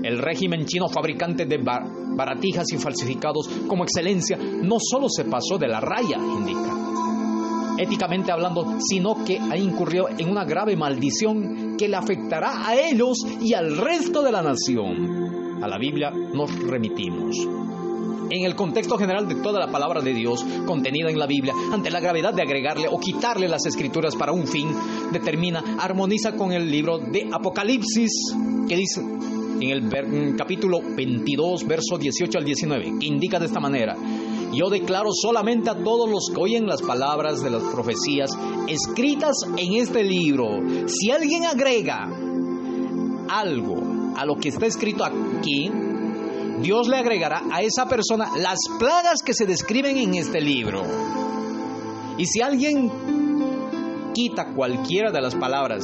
[SPEAKER 1] El régimen chino fabricante de bar baratijas y falsificados como excelencia no solo se pasó de la raya, indica, éticamente hablando, sino que ha incurrido en una grave maldición que le afectará a ellos y al resto de la nación. A la Biblia nos remitimos. En el contexto general de toda la palabra de Dios contenida en la Biblia, ante la gravedad de agregarle o quitarle las escrituras para un fin, determina, armoniza con el libro de Apocalipsis, que dice en el capítulo 22, verso 18 al 19, que indica de esta manera, yo declaro solamente a todos los que oyen las palabras de las profecías escritas en este libro. Si alguien agrega algo a lo que está escrito aquí, Dios le agregará a esa persona las plagas que se describen en este libro. Y si alguien quita cualquiera de las palabras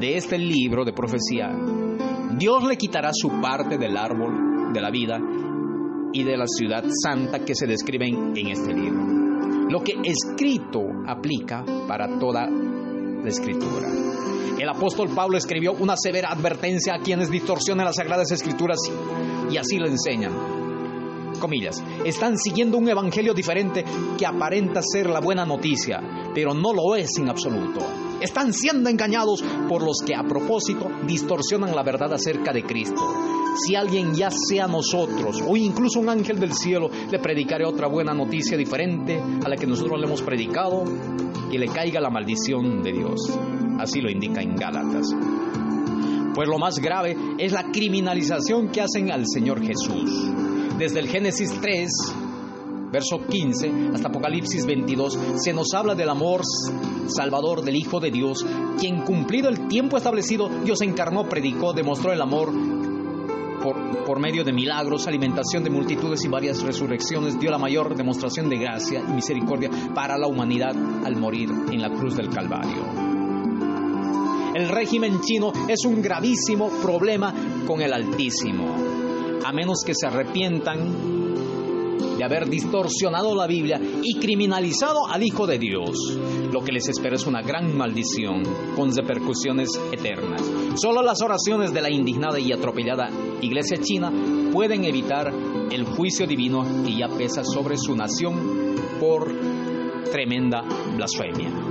[SPEAKER 1] de este libro de profecía, Dios le quitará su parte del árbol de la vida y de la ciudad santa que se describen en este libro. Lo que escrito aplica para toda la escritura. El apóstol Pablo escribió una severa advertencia a quienes distorsionan las sagradas escrituras y así lo enseñan. Comillas, están siguiendo un evangelio diferente que aparenta ser la buena noticia, pero no lo es en absoluto. Están siendo engañados por los que a propósito distorsionan la verdad acerca de Cristo. Si alguien ya sea nosotros o incluso un ángel del cielo le predicaré otra buena noticia diferente a la que nosotros le hemos predicado, que le caiga la maldición de Dios. Así lo indica en Gálatas. Pues lo más grave es la criminalización que hacen al Señor Jesús. Desde el Génesis 3, verso 15, hasta Apocalipsis 22, se nos habla del amor salvador del Hijo de Dios, quien cumplido el tiempo establecido, Dios encarnó, predicó, demostró el amor por, por, medio de milagros, alimentación de multitudes y varias resurrecciones, dio la mayor demostración de gracia y misericordia para la humanidad al morir en la cruz del Calvario. El régimen chino es un gravísimo problema con el Altísimo. A menos que se arrepientan de haber distorsionado la Biblia y criminalizado al Hijo de Dios. Lo que les espera es una gran maldición con repercusiones eternas. Solo las oraciones de la indignada y atropellada Iglesia China pueden evitar el juicio divino que ya pesa sobre su nación por tremenda blasfemia.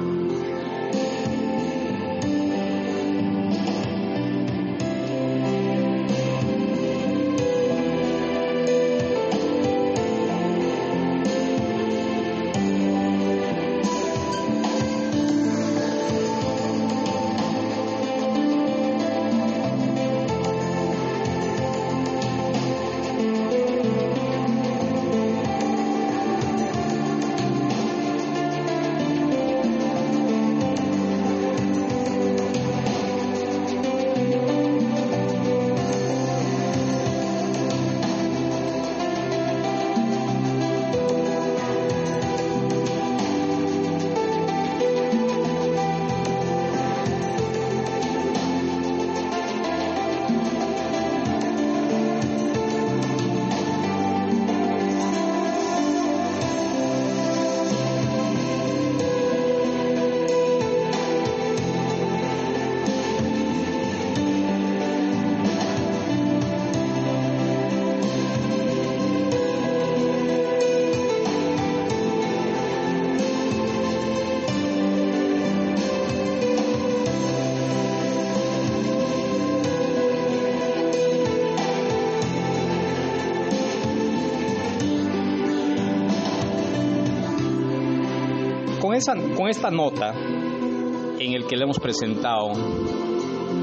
[SPEAKER 1] Con esta nota en el que le hemos presentado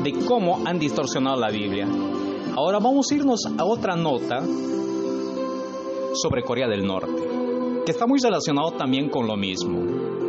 [SPEAKER 1] de cómo han distorsionado la Biblia, ahora vamos a irnos a otra nota sobre Corea del Norte, que está muy relacionado también con lo mismo.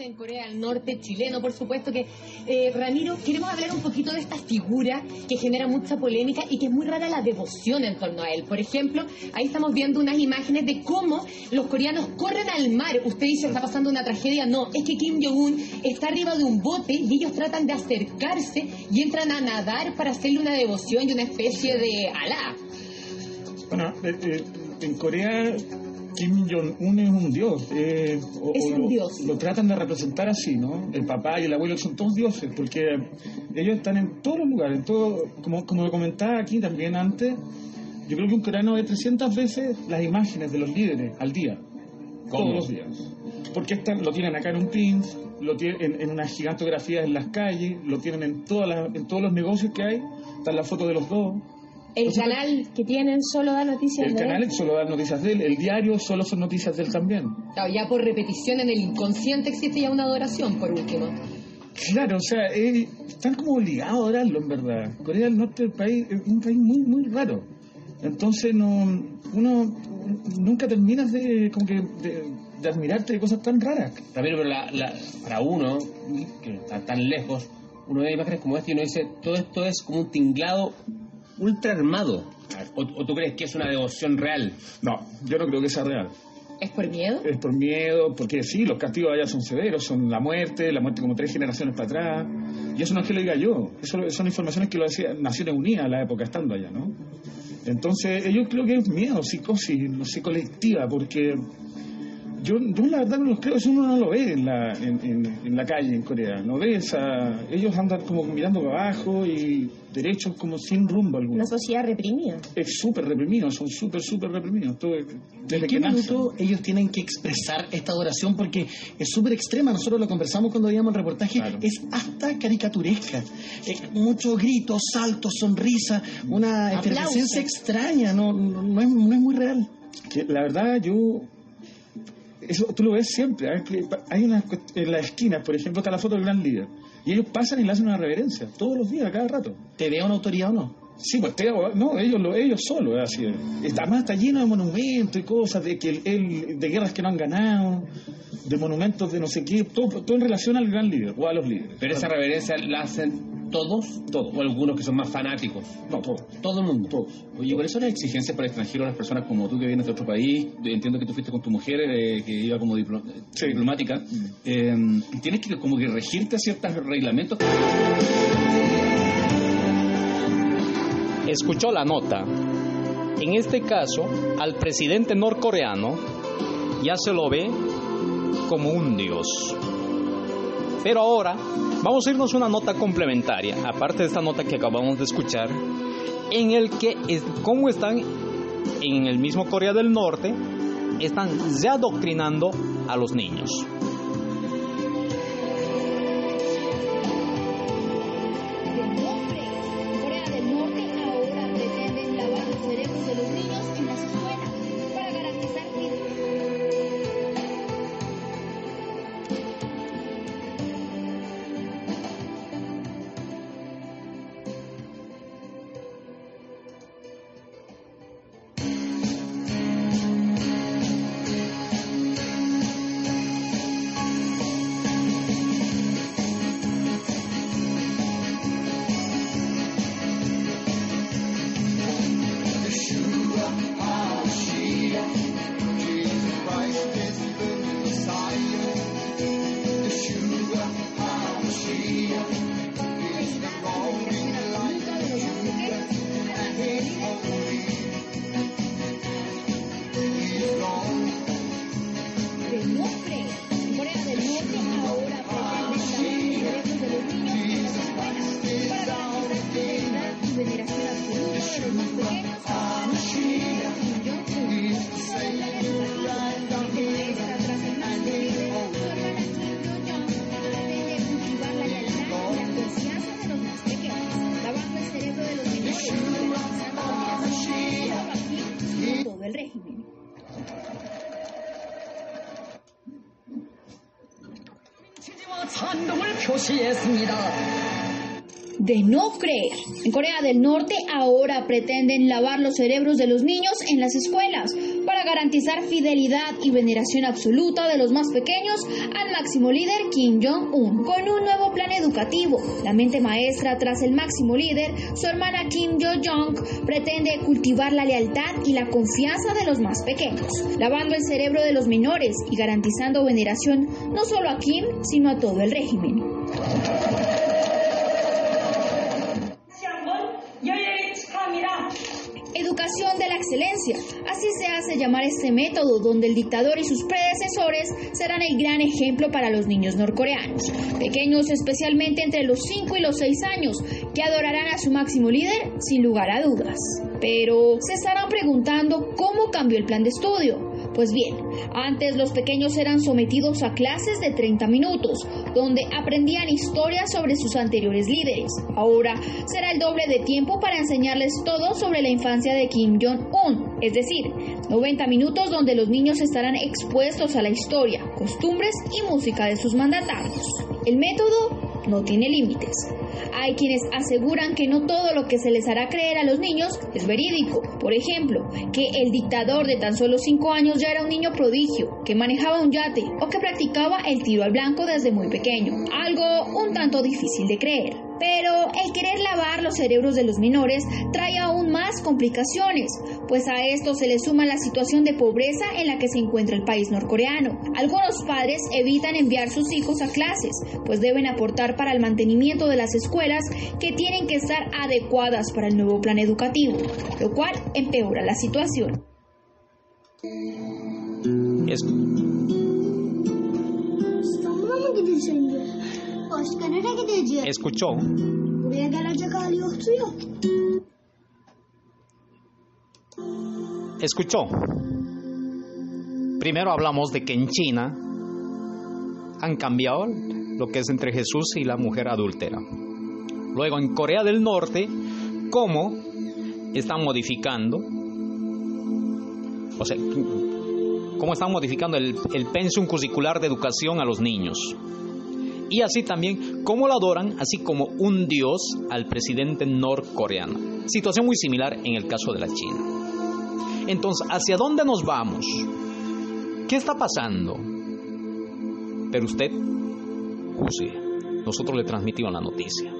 [SPEAKER 3] En Corea del Norte, chileno, por supuesto que eh, Ramiro, queremos hablar un poquito de esta figura que genera mucha polémica y que es muy rara la devoción en torno a él. Por ejemplo, ahí estamos viendo unas imágenes de cómo los coreanos corren al mar. Usted dice, está pasando una tragedia. No, es que Kim Jong-un está arriba de un bote y ellos tratan de acercarse y entran a nadar para hacerle una devoción y una especie de alá.
[SPEAKER 4] Bueno, eh, eh, en Corea Kim Jong-un es un dios. eh, o-
[SPEAKER 3] Es un
[SPEAKER 4] lo,
[SPEAKER 3] dios.
[SPEAKER 4] Lo tratan de representar así, ¿no? El papá y el abuelo son todos dioses, porque ellos están en todos los lugares, en todo, como, como lo comentaba aquí también antes, yo creo que un coreano ve 300 veces las imágenes de los líderes al día. Todos los días. Porque están, lo tienen acá en un Teams, lo tienen en, en unas gigantografías en las calles, lo tienen en, todas las- en todos los negocios que hay, están las fotos de los dos.
[SPEAKER 3] El
[SPEAKER 4] Entonces,
[SPEAKER 3] canal
[SPEAKER 5] que tienen solo da noticias
[SPEAKER 4] El
[SPEAKER 5] de
[SPEAKER 4] canal
[SPEAKER 5] él.
[SPEAKER 4] solo da noticias de él, el diario solo son noticias de él también.
[SPEAKER 3] Claro, ya por repetición en el inconsciente existe ya una adoración, por último.
[SPEAKER 4] Claro, o sea, eh, están como obligados a adorarlo en verdad. Corea del Norte es un país, es un país muy, muy raro. Entonces no, uno nunca terminas de, como que, de, de admirarte de cosas tan raras.
[SPEAKER 6] Ramiro, pero la, la- para uno, que está tan lejos, uno ve imágenes como esta y uno dice, todo esto es como un tinglado ultra armado. ¿O, o tú crees que es una devoción real?
[SPEAKER 4] No, yo no creo que sea real.
[SPEAKER 3] ¿Es por miedo?
[SPEAKER 4] Es por miedo, porque sí, los castigos allá son severos, son la muerte, la muerte como tres generaciones para atrás. Y eso no es que lo diga yo, eso son informaciones que lo decía Naciones Unidas a la época estando allá, ¿no? Entonces, yo creo que es miedo, psicosis, no sé, colectiva, porque yo, yo la verdad no los creo, eso uno no lo ve en la, en, en- en la calle en Corea, no ve esa, ellos andan como mirando para abajo y derechos como sin rumbo alguno.
[SPEAKER 5] Una sociedad reprimida.
[SPEAKER 4] Es súper reprimido, son súper, súper reprimidos, todo,
[SPEAKER 7] ¿En
[SPEAKER 4] desde
[SPEAKER 7] qué
[SPEAKER 4] que nacen.
[SPEAKER 7] minuto ellos tienen que expresar esta adoración? Porque es súper extrema, nosotros lo conversamos cuando veíamos el reportaje,
[SPEAKER 4] Claro.
[SPEAKER 7] es hasta caricaturesca. Eh, muchos gritos, saltos, sonrisas, una efervescencia extraña, no, no, no es, no es muy real.
[SPEAKER 4] que la verdad yo eso tú lo ves siempre ¿eh? Hay cuest- en las esquinas por ejemplo está la foto del gran líder y ellos pasan y le hacen una reverencia todos los días cada rato
[SPEAKER 7] ¿Te vea una autoridad o no?
[SPEAKER 4] Sí pues te- no ellos lo ellos solos así está además está lleno de monumentos y cosas de que él de guerras que no han ganado de monumentos de no sé qué todo, todo en relación al gran líder o a los líderes
[SPEAKER 6] Pero esa reverencia la hacen ¿Todos?
[SPEAKER 4] Todos.
[SPEAKER 6] ¿O algunos que son más fanáticos?
[SPEAKER 4] No, todos.
[SPEAKER 6] Todo el mundo.
[SPEAKER 4] Todos.
[SPEAKER 8] Oye, ¿cuáles son las exigencias para extranjeros, las personas como tú que vienes de otro país? Entiendo que tú fuiste con tu mujer, eh, que iba como diplo-
[SPEAKER 4] Sí.
[SPEAKER 8] diplomática. Eh, ¿Tienes que como que regirte a ciertos reglamentos?
[SPEAKER 1] Escuchó la nota. En este caso, al presidente norcoreano ya se lo ve como un dios. Pero ahora vamos a irnos una nota complementaria, aparte de esta nota que acabamos de escuchar, en el que es, cómo están en el mismo Corea del Norte, están ya adoctrinando a los niños.
[SPEAKER 9] De no creer. En Corea del Norte ahora pretenden lavar los cerebros de los niños en las escuelas para garantizar fidelidad y veneración absoluta de los más pequeños al máximo líder Kim Jong-un. Con un nuevo plan educativo, la mente maestra tras el máximo líder, su hermana Kim Yo-jong, pretende cultivar la lealtad y la confianza de los más pequeños, lavando el cerebro de los menores y garantizando veneración no solo a Kim, sino a todo el régimen. Excelencia. Así se hace llamar este método donde el dictador y sus predecesores serán el gran ejemplo para los niños norcoreanos, pequeños especialmente entre los 5 y los 6 años, que adorarán a su máximo líder sin lugar a dudas. Pero se estarán preguntando cómo cambió el plan de estudio. Pues bien, antes los pequeños eran sometidos a clases de 30 minutos, donde aprendían historias sobre sus anteriores líderes. Ahora será el doble de tiempo para enseñarles todo sobre la infancia de Kim Jong-un, es decir, 90 minutos donde los niños estarán expuestos a la historia, costumbres y música de sus mandatarios. El método no tiene límites. Hay quienes aseguran que no todo lo que se les hará creer a los niños es verídico. Por ejemplo, que el dictador de tan solo 5 años ya era un niño prodigio, que manejaba un yate o que practicaba el tiro al blanco desde muy pequeño. Algo un tanto difícil de creer. Pero el querer lavar los cerebros de los menores trae aún más complicaciones, pues a esto se le suma la situación de pobreza en la que se encuentra el país norcoreano. Algunos padres evitan enviar sus hijos a clases, pues deben aportar para el mantenimiento de las escuelas que tienen que estar adecuadas para el nuevo plan educativo, lo cual empeora la situación.
[SPEAKER 10] Başka nereye gideceğim?
[SPEAKER 1] escuchó
[SPEAKER 10] Buraya gelecek hali yoktu ya.
[SPEAKER 1] escuchó. Primero hablamos de que en China han cambiado lo que es entre Jesús y la mujer adúltera. Luego en Corea del Norte, cómo están modificando, o sea, cómo están modificando el, el pensum curricular de educación a los niños. Y así también cómo lo adoran, así como un dios al presidente norcoreano. Situación muy similar en el caso de la China. Entonces, ¿hacia dónde nos vamos? ¿Qué está pasando? Pero usted juzgue. Nosotros le transmitimos la noticia.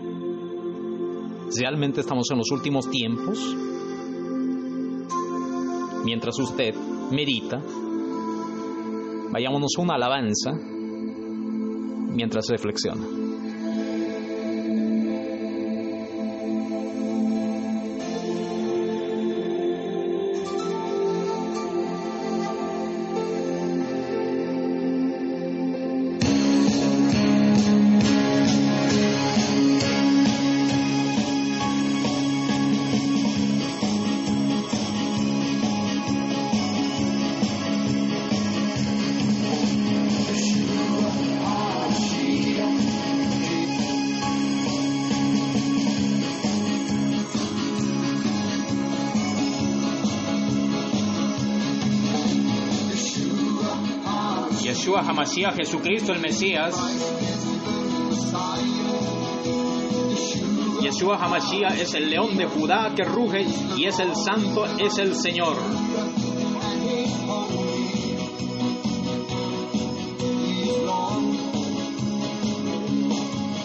[SPEAKER 11] ¿Realmente estamos en los últimos tiempos? Mientras usted medita, vayámonos a una alabanza mientras reflexiona.
[SPEAKER 1] Hamashiach, Jesucristo el Mesías. Yeshua Hamashiach es el león de Judá que ruge y es el santo, es el Señor.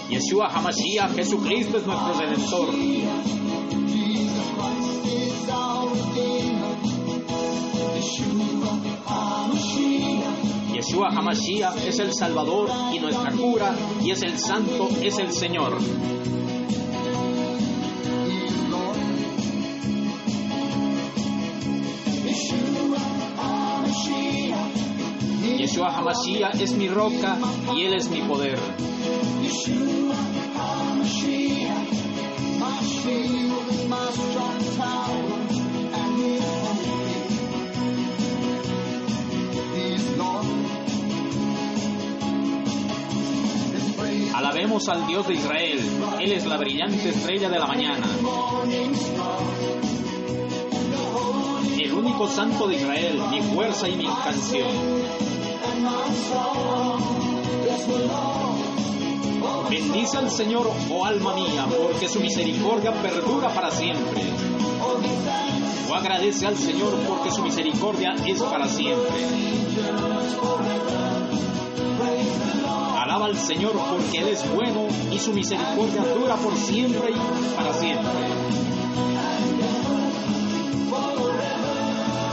[SPEAKER 1] Yeshua Hamashiach, Jesucristo es nuestro redentor. Yeshua Hamashiach es el Salvador y nuestra cura, y es el Santo, es el Señor. Yeshua Hamashiach es mi roca y Él es mi poder. Al Dios de Israel, Él es la brillante estrella de la mañana. El único santo de Israel, mi fuerza y mi canción. Bendice al Señor, oh alma mía, porque su misericordia perdura para siempre. O agradece al Señor porque su misericordia es para siempre. Al Señor porque Él es bueno y su misericordia dura por siempre y para siempre.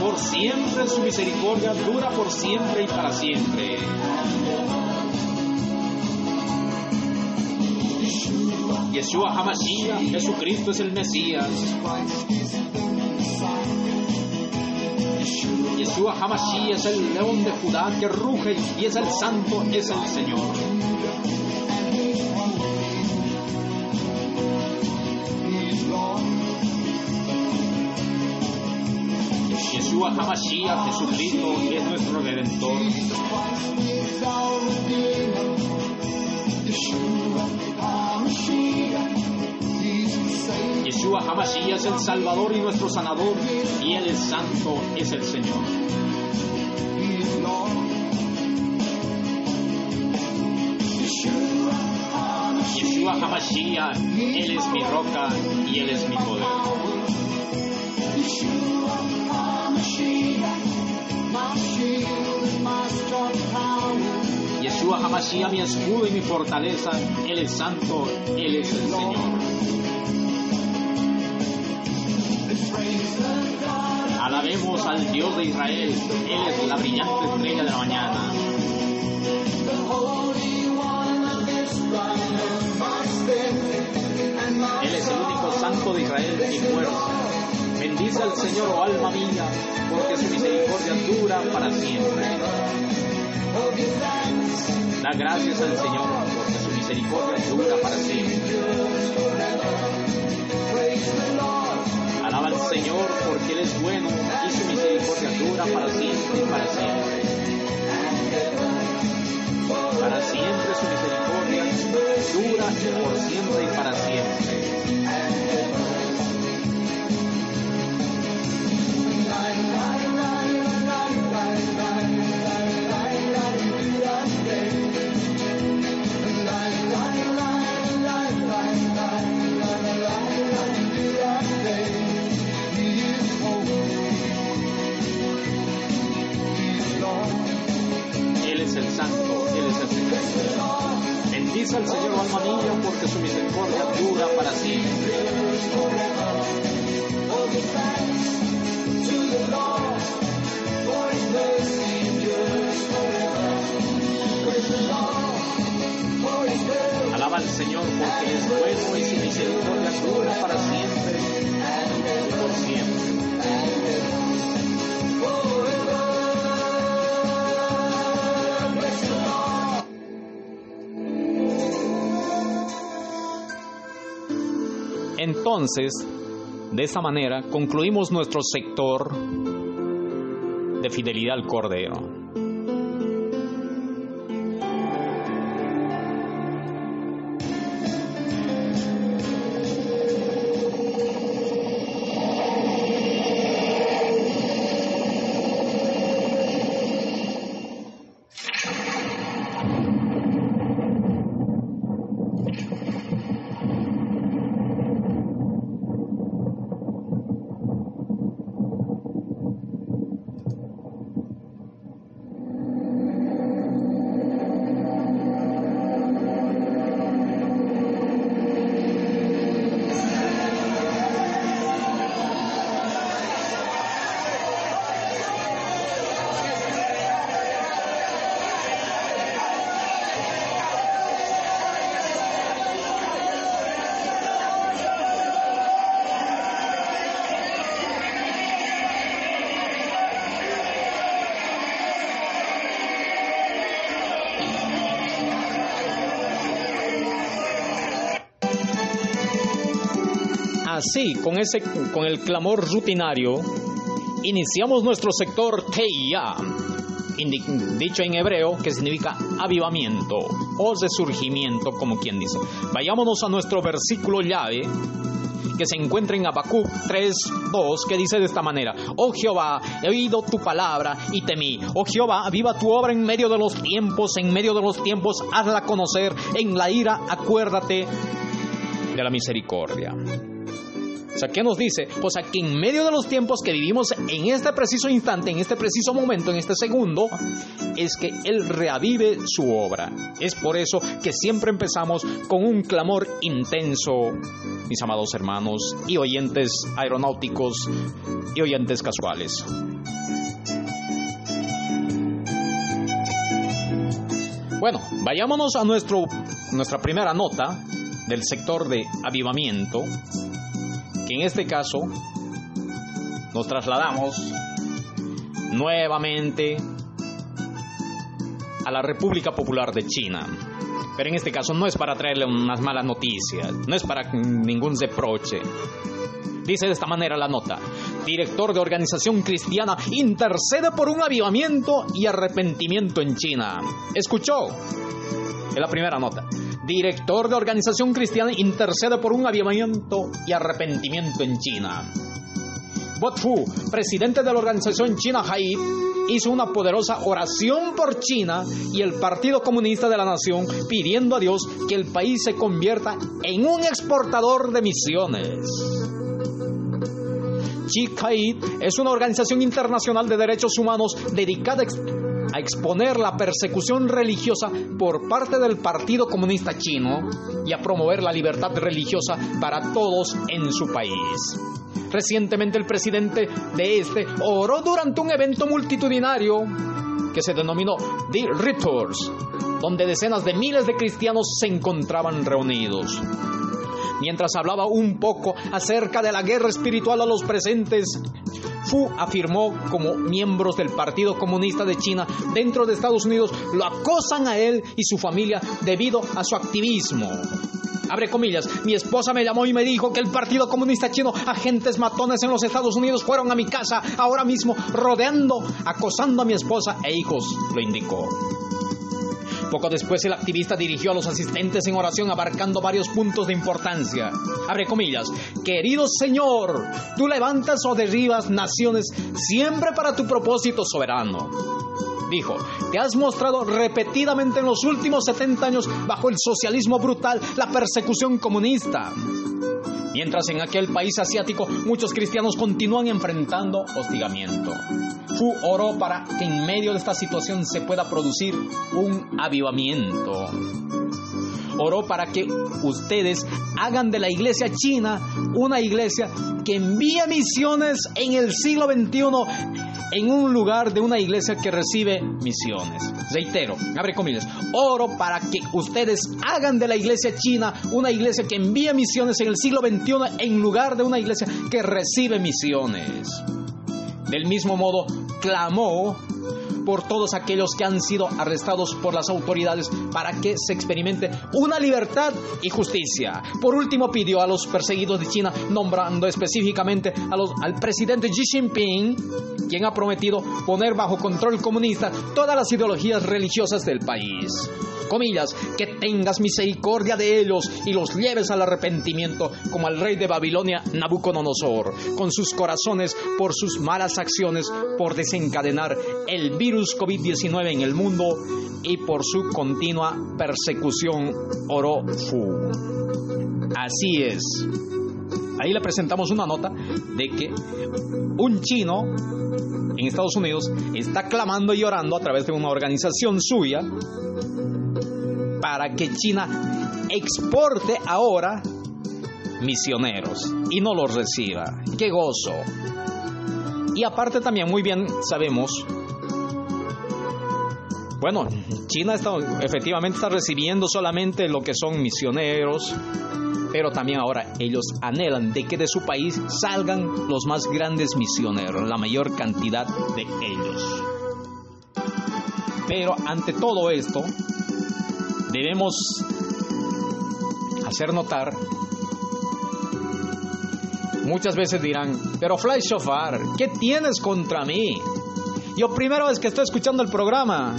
[SPEAKER 1] Por siempre su misericordia dura por siempre y para siempre. Yeshua Hamashiach, Jesucristo es el Mesías. Yeshua Hamashiach es el león de Judá que ruge y es el santo, es el Señor. Yeshua Hamashiach, Jesucristo, es nuestro Redentor. Hamashiach es el Salvador y nuestro sanador, y Él es santo, es el Señor. Yeshua Hamashiach, Él es mi roca y Él es mi poder. Yeshua Hamashiach, mi escudo y mi fortaleza, Él es santo, Él es el Señor. Alabemos al Dios de Israel, Él es la brillante estrella de la mañana. Él es el único santo de Israel, mi fuerza. Bendice al Señor, oh alma mía, porque su misericordia dura para siempre. Da gracias al Señor, porque su misericordia dura para siempre. Señor, porque Él es bueno y su misericordia dura para siempre y para siempre. Para siempre su misericordia dura por siempre y para siempre. el Señor alma mía, porque su misericordia dura para siempre. Alaba al Señor porque es bueno y Entonces, de esta manera, concluimos nuestro sector de fidelidad al Cordero. Así, con, ese, con el clamor rutinario, iniciamos nuestro sector indi- dicho en hebreo que significa avivamiento o resurgimiento, como quien dice. Vayámonos a nuestro versículo llave que se encuentra en Habacuc 3, 2, que dice de esta manera, Oh Jehová, he oído tu palabra y temí. Oh Jehová, aviva tu obra en medio de los tiempos, en medio de los tiempos, hazla conocer, en la ira acuérdate de la misericordia. Sea, ¿qué nos dice? O sea, que en medio de los tiempos que vivimos en este preciso instante, en este preciso momento, en este segundo, es que Él reavive su obra. Es por eso que siempre empezamos con un clamor intenso, mis amados hermanos y oyentes aeronáuticos y oyentes casuales. Bueno, vayámonos a nuestro, nuestra primera nota del sector de avivamiento, en este caso nos trasladamos nuevamente a la República Popular de China. Pero en este caso no es para traerle unas malas noticias, no es para ningún reproche. Dice de esta manera la nota, director de organización cristiana intercede por un avivamiento y arrepentimiento en China. ¿Escuchó? Es la primera nota. Director de organización cristiana intercede por un avivamiento y arrepentimiento en China. Bot Fu, presidente de la organización China Haid, hizo una poderosa oración por China y el Partido Comunista de la Nación pidiendo a Dios que el país se convierta en un exportador de misiones. Chi-Haid es una organización internacional de derechos humanos dedicada a ex- a exponer la persecución religiosa por parte del Partido Comunista Chino y a promover la libertad religiosa para todos en su país. Recientemente el presidente de este oró durante un evento multitudinario que se denominó The Returns, donde decenas de miles de cristianos se encontraban reunidos. Mientras hablaba un poco acerca de la guerra espiritual a los presentes, Fu afirmó como miembros del Partido Comunista de China dentro de Estados Unidos lo acosan a él y su familia debido a su activismo. Abre comillas, mi esposa me llamó y me dijo que el Partido Comunista Chino, agentes matones en los Estados Unidos, fueron a mi casa ahora mismo rodeando, acosando a mi esposa e hijos, lo indicó. Poco después el activista dirigió a los asistentes en oración abarcando varios puntos de importancia. Abre comillas, querido Señor, tú levantas o derribas naciones siempre para tu propósito soberano. Dijo, te has mostrado repetidamente en los últimos 70 años bajo el socialismo brutal, la persecución comunista. Mientras en aquel país asiático muchos cristianos continúan enfrentando hostigamiento. Fu oró para que en medio de esta situación se pueda producir un avivamiento. Oró para que ustedes hagan de la iglesia china una iglesia que envíe misiones en el siglo XXI en un lugar de una iglesia que recibe misiones. Reitero, abre comillas, oro para que ustedes hagan de la iglesia china una iglesia que envíe misiones en el siglo XXI en lugar de una iglesia que recibe misiones. Del mismo modo, clamó por todos aquellos que han sido arrestados por las autoridades para que se experimente una libertad y justicia. Por último, pidió a los perseguidos de China, nombrando específicamente a los, al presidente Xi Jinping, quien ha prometido poner bajo control comunista todas las ideologías religiosas del país. Comillas, que tengas misericordia de ellos y los lleves al arrepentimiento, como al rey de Babilonia, Nabucodonosor, con sus corazones por sus malas acciones, por desencadenar el virus COVID-19 en el mundo y por su continua persecución, oró Fu. Así es. Ahí le presentamos una nota de que un chino en Estados Unidos está clamando y llorando a través de una organización suya para que China exporte ahora misioneros y no los reciba. ¡Qué gozo! Y aparte también muy bien sabemos, bueno, China está, efectivamente está recibiendo solamente lo que son misioneros, pero también ahora ellos anhelan de que de su país salgan los más grandes misioneros, la mayor cantidad de ellos. Pero ante todo esto, debemos hacer notar, muchas veces dirán, pero Fly Shofar, ¿qué tienes contra mí? Yo primero vez que estoy escuchando el programa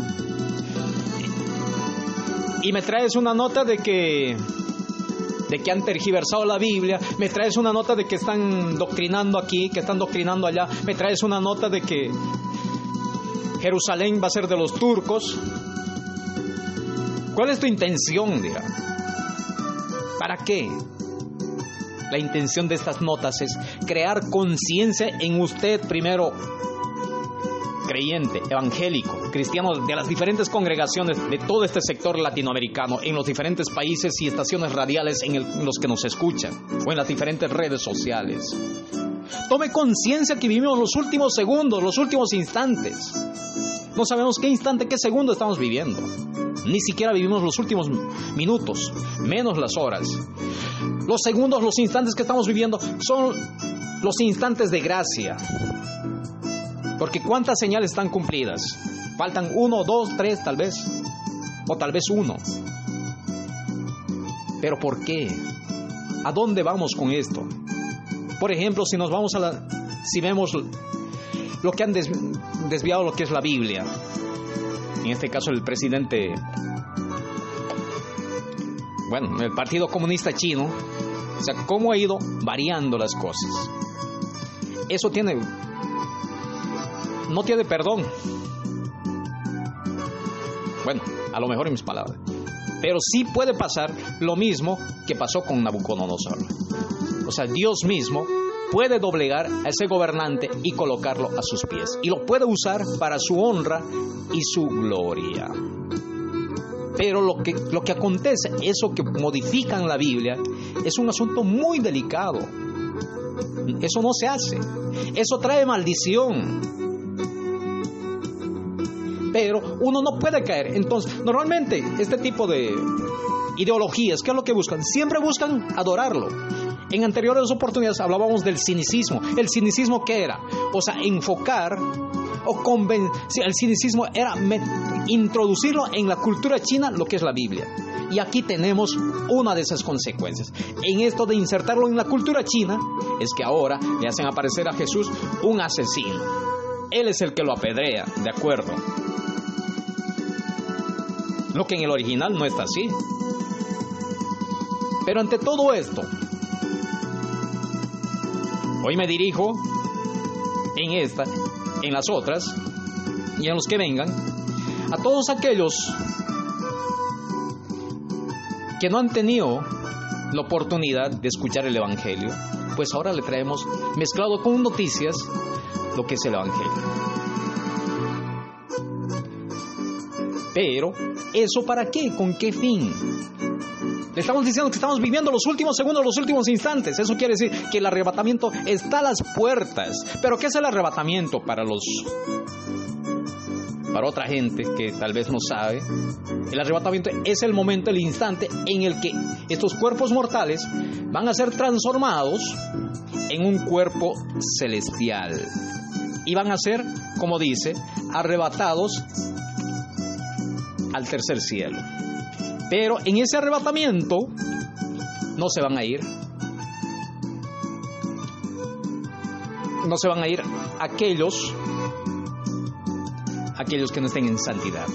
[SPEAKER 1] y me traes una nota de que de que han tergiversado la Biblia, me traes una nota de que están doctrinando aquí, que están doctrinando allá, me traes una nota de que Jerusalén va a ser de los turcos. ¿Cuál es tu intención, dirá? ¿Para qué? La intención de estas notas es crear conciencia en usted primero, creyente, evangélico, cristiano de las diferentes congregaciones de todo este sector latinoamericano, en los diferentes países y estaciones radiales en, los que nos escuchan, o en las diferentes redes sociales. Tome conciencia que vivimos los últimos segundos, los últimos instantes. No sabemos qué instante, qué segundo estamos viviendo. Ni siquiera vivimos los últimos minutos, menos las horas. Los segundos, los instantes que estamos viviendo son los instantes de gracia. Porque ¿cuántas señales están cumplidas? Faltan uno, dos, tres tal vez. O tal vez uno. Pero ¿por qué? ¿A dónde vamos con esto? Por ejemplo, si nos vamos a la... Si vemos lo que han des- desviado lo que es la Biblia. En este caso el presidente... Bueno, el Partido Comunista Chino. O sea, cómo ha ido variando las cosas. Eso tiene... No tiene perdón. Bueno, a lo mejor en mis palabras. Pero sí puede pasar lo mismo que pasó con Nabucodonosor. O sea, Dios mismo puede doblegar a ese gobernante y colocarlo a sus pies. Y lo puede usar para su honra y su gloria. Pero lo que, lo que acontece, eso que modifican la Biblia, es un asunto muy delicado. Eso no se hace. Eso trae maldición pero uno no puede caer. Entonces, normalmente este tipo de ideologías, ¿qué es lo que buscan? Siempre buscan adorarlo. En anteriores oportunidades hablábamos del cinicismo. ¿El cinicismo qué era? O sea, enfocar o convencer. El cinicismo era introducirlo en la cultura china, lo que es la Biblia. Y aquí tenemos una de esas consecuencias. En esto de insertarlo en la cultura china, es que ahora le hacen aparecer a Jesús un asesino. Él es el que lo apedrea, ¿de acuerdo? Lo que en el original no está así. Pero ante todo esto, hoy me dirijo en esta, en las otras y en los que vengan, a todos aquellos que no han tenido la oportunidad de escuchar el Evangelio, pues ahora le traemos mezclado con noticias lo que es el Evangelio. Pero, ¿eso para qué? ¿Con qué fin? Le estamos diciendo que estamos viviendo los últimos segundos, los últimos instantes. Eso quiere decir que el arrebatamiento está a las puertas. Pero ¿qué es el arrebatamiento para los para otra gente que tal vez no sabe? El arrebatamiento es el momento, el instante en el que estos cuerpos mortales van a ser transformados en un cuerpo celestial. y van a ser, como dice, arrebatados al tercer cielo. Pero en ese arrebatamiento no se van a ir. No se van a ir aquellos aquellos que no estén en santidad.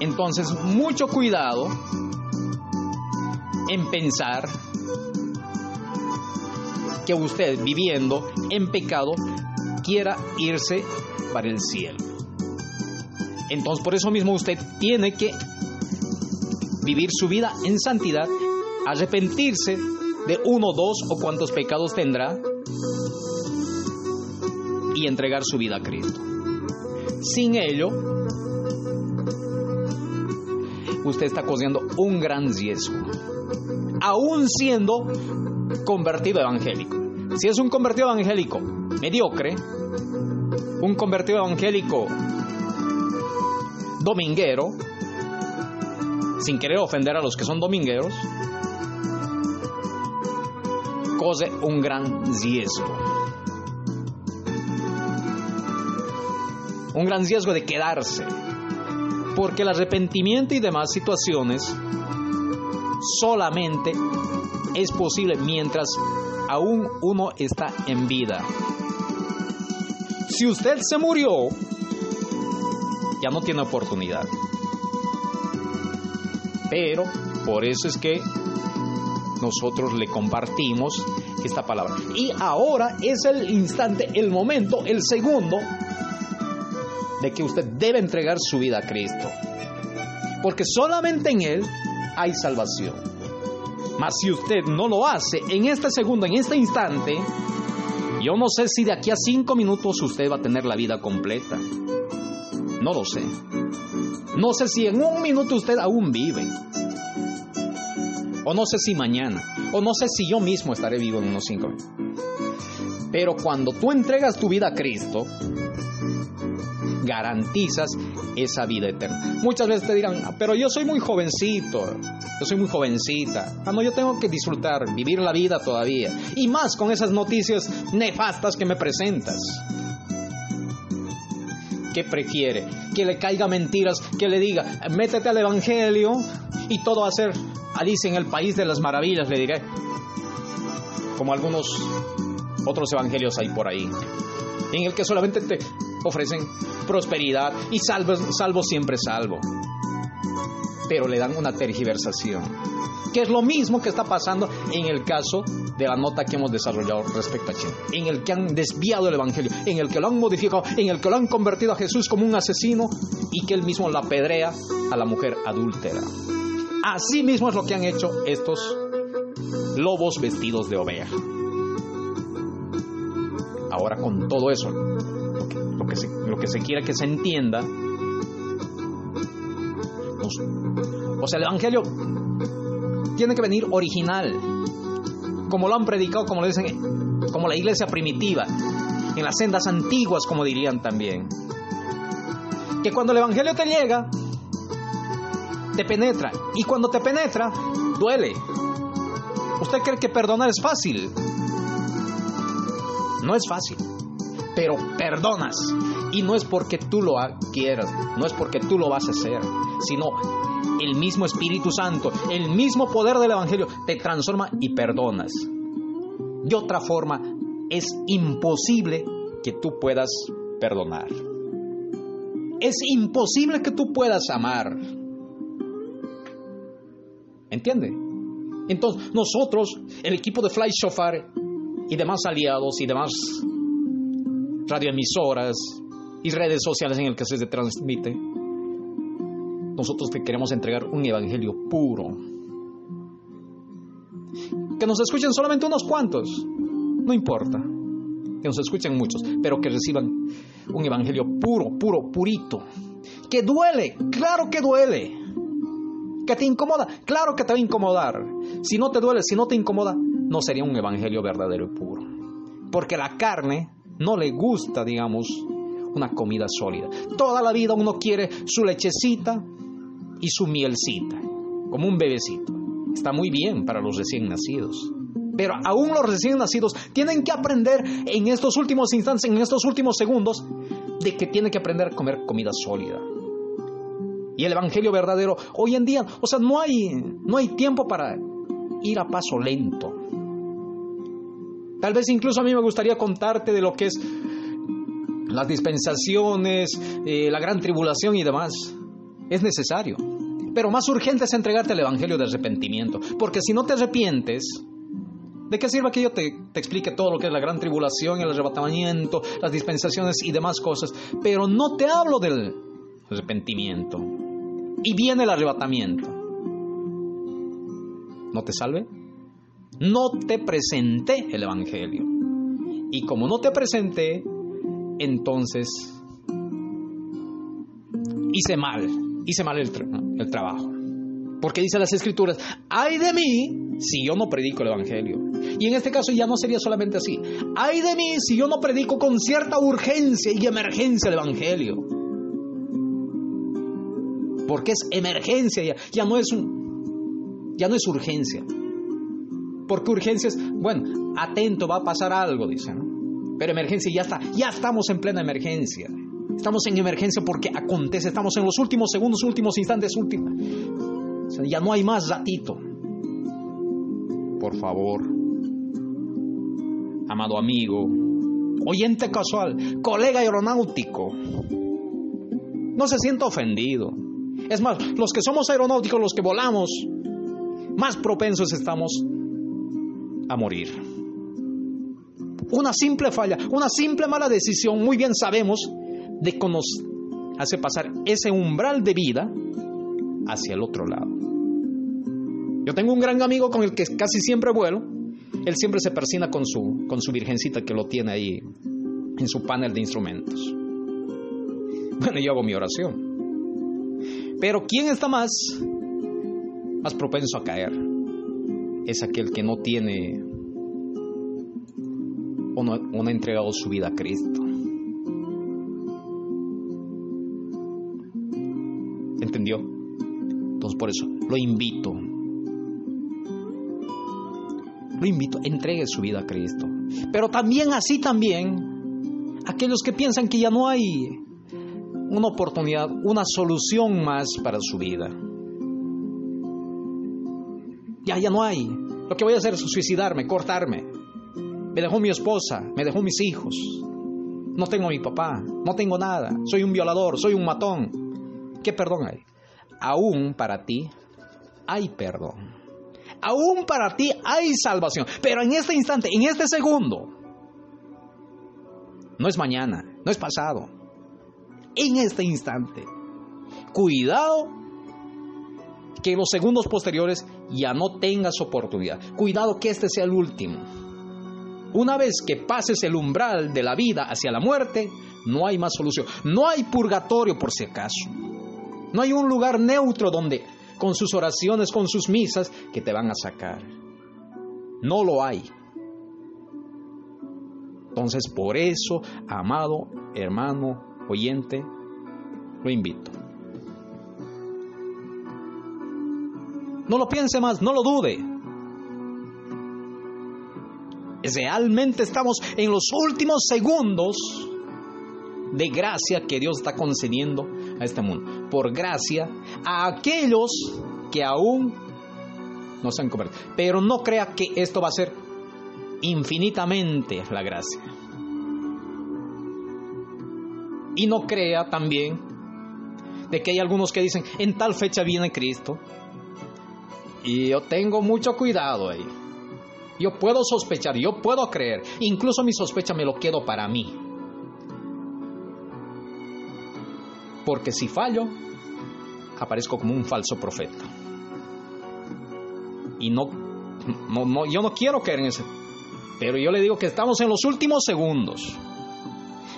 [SPEAKER 1] Entonces, mucho cuidado en pensar que usted viviendo en pecado quiera irse para el cielo. Entonces, por eso mismo usted tiene que vivir su vida en santidad, arrepentirse de uno, dos o cuantos pecados tendrá y entregar su vida a Cristo. Sin ello, usted está corriendo un gran riesgo, aún siendo convertido evangélico. Si es un convertido evangélico mediocre, un convertido evangélico dominguero, sin querer ofender a los que son domingueros, corre un gran riesgo. Un gran riesgo de quedarse. Porque el arrepentimiento y demás situaciones solamente es posible mientras aún uno está en vida. Si usted se murió, ya no tiene oportunidad. Pero por eso es que nosotros le compartimos esta palabra. Y ahora es el instante, el momento, el segundo de que usted debe entregar su vida a Cristo. Porque solamente en Él hay salvación. Mas si usted no lo hace en este segundo, en este instante, yo no sé si de aquí a cinco minutos usted va a tener la vida completa. No lo sé. No sé si en un minuto usted aún vive. O no sé si mañana. O no sé si yo mismo estaré vivo en unos cinco minutos. Pero cuando tú entregas tu vida a Cristo, garantizas esa vida eterna. Muchas veces te dirán, "Ah, pero yo soy muy jovencito, yo soy muy jovencita. Ah, no, yo tengo que disfrutar, vivir la vida todavía. Y más con esas noticias nefastas que me presentas. ¿Qué prefiere? Que le caiga mentiras, que le diga, métete al Evangelio y todo va a ser Alicia en el País de las Maravillas, le diré. Como algunos otros evangelios hay por ahí, en el que solamente te ofrecen prosperidad y salvo, salvo siempre salvo. Pero le dan una tergiversación, que es lo mismo que está pasando en el caso de la nota que hemos desarrollado respecto a China, en el que han desviado el Evangelio, en el que lo han modificado, en el que lo han convertido a Jesús como un asesino y que él mismo la apedrea a la mujer adúltera. Así mismo es lo que han hecho estos lobos vestidos de oveja. Ahora con todo eso, lo que, se, lo que se quiera que se entienda, nos- o sea, el Evangelio tiene que venir original, como lo han predicado, como lo dicen, como la iglesia primitiva, en las sendas antiguas, como dirían también. Que cuando el Evangelio te llega, te penetra, y cuando te penetra, duele. ¿Usted cree que perdonar es fácil? No es fácil, pero perdonas. Y no es porque tú lo quieras, no es porque tú lo vas a hacer, sino el mismo Espíritu Santo, el mismo poder del Evangelio te transforma y perdonas. De otra forma, es imposible que tú puedas perdonar. Es imposible que tú puedas amar. ¿Entiende? Entonces, nosotros, el equipo de Fly Shofar y demás aliados y demás radioemisoras y redes sociales en el que se transmite, nosotros te queremos entregar un evangelio puro. Que nos escuchen solamente unos cuantos, no importa. Que nos escuchen muchos, pero que reciban un evangelio puro, puro, purito. Que duele, claro que duele. Que te incomoda, claro que te va a incomodar. Si no te duele, si no te incomoda, no sería un evangelio verdadero y puro. Porque la carne no le gusta, digamos, una comida sólida. Toda la vida uno quiere su lechecita y su mielcita, como un bebecito. Está muy bien para los recién nacidos. Pero aún los recién nacidos tienen que aprender en estos últimos instantes, en estos últimos segundos, de que tienen que aprender a comer comida sólida. Y el evangelio verdadero hoy en día, o sea, no hay no hay tiempo para ir a paso lento. Tal vez incluso a mí me gustaría contarte de lo que es las dispensaciones, eh, la gran tribulación y demás. Es necesario. Pero más urgente es entregarte el Evangelio de arrepentimiento. Porque si no te arrepientes, ¿de qué sirve que yo te, te explique todo lo que es la gran tribulación, el arrebatamiento, las dispensaciones y demás cosas? Pero no te hablo del arrepentimiento. Y viene el arrebatamiento. ¿No te salve? No te presenté el Evangelio. Y como no te presenté, entonces hice mal, hice mal el, tra- el trabajo. Porque dice las escrituras, ay de mí si yo no predico el Evangelio. Y en este caso ya no sería solamente así. Ay de mí si yo no predico con cierta urgencia y emergencia el Evangelio. Porque es emergencia ya, ya no es un, ya no es urgencia. Porque urgencia es, bueno, atento, va a pasar algo, dice, ¿no? Pero emergencia ya está, ya estamos en plena emergencia. Estamos en emergencia porque acontece, estamos en los últimos segundos, últimos instantes, últimos. Ya no hay más ratito. Por favor, amado amigo, oyente casual, colega aeronáutico, no se sienta ofendido. Es más, los que somos aeronáuticos, los que volamos, más propensos estamos a morir. Una simple falla, una simple mala decisión, muy bien sabemos de que nos hace pasar ese umbral de vida hacia el otro lado. Yo tengo un gran amigo con el que casi siempre vuelo. Él siempre se persina con su, con su virgencita que lo tiene ahí en su panel de instrumentos. Bueno, yo hago mi oración. Pero ¿quién está más, más propenso a caer? Es aquel que no tiene o no, o no ha entregado su vida a Cristo. ¿Entendió? Entonces por eso lo invito. Lo invito, entregue su vida a Cristo. Pero también así también, aquellos que piensan que ya no hay una oportunidad, una solución más para su vida. Ya, ya no hay. Lo que voy a hacer es suicidarme, cortarme. Me dejó mi esposa, me dejó mis hijos. No tengo a mi papá, no tengo nada. Soy un violador, soy un matón. ¿Qué perdón hay? Aún para ti hay perdón. Aún para ti hay salvación. Pero en este instante, en este segundo, no es mañana, no es pasado. En este instante, cuidado que los segundos posteriores ya no tengas oportunidad. Cuidado que este sea el último. Una vez que pases el umbral de la vida hacia la muerte, no hay más solución. No hay purgatorio por si acaso. No hay un lugar neutro donde, con sus oraciones, con sus misas, que te van a sacar. No lo hay. Entonces, por eso, amado hermano, oyente, lo invito. No lo piense más, no lo dude. Realmente estamos en los últimos segundos de gracia que Dios está concediendo a este mundo. Por gracia a aquellos que aún no se han convertido. Pero no crea que esto va a ser infinitamente la gracia. Y no crea también de que hay algunos que dicen, en tal fecha viene Cristo. Y yo tengo mucho cuidado ahí. Yo puedo sospechar, yo puedo creer. Incluso mi sospecha me lo quedo para mí. Porque si fallo, aparezco como un falso profeta. Y no, yo no quiero caer en ese. Pero yo le digo que estamos en los últimos segundos.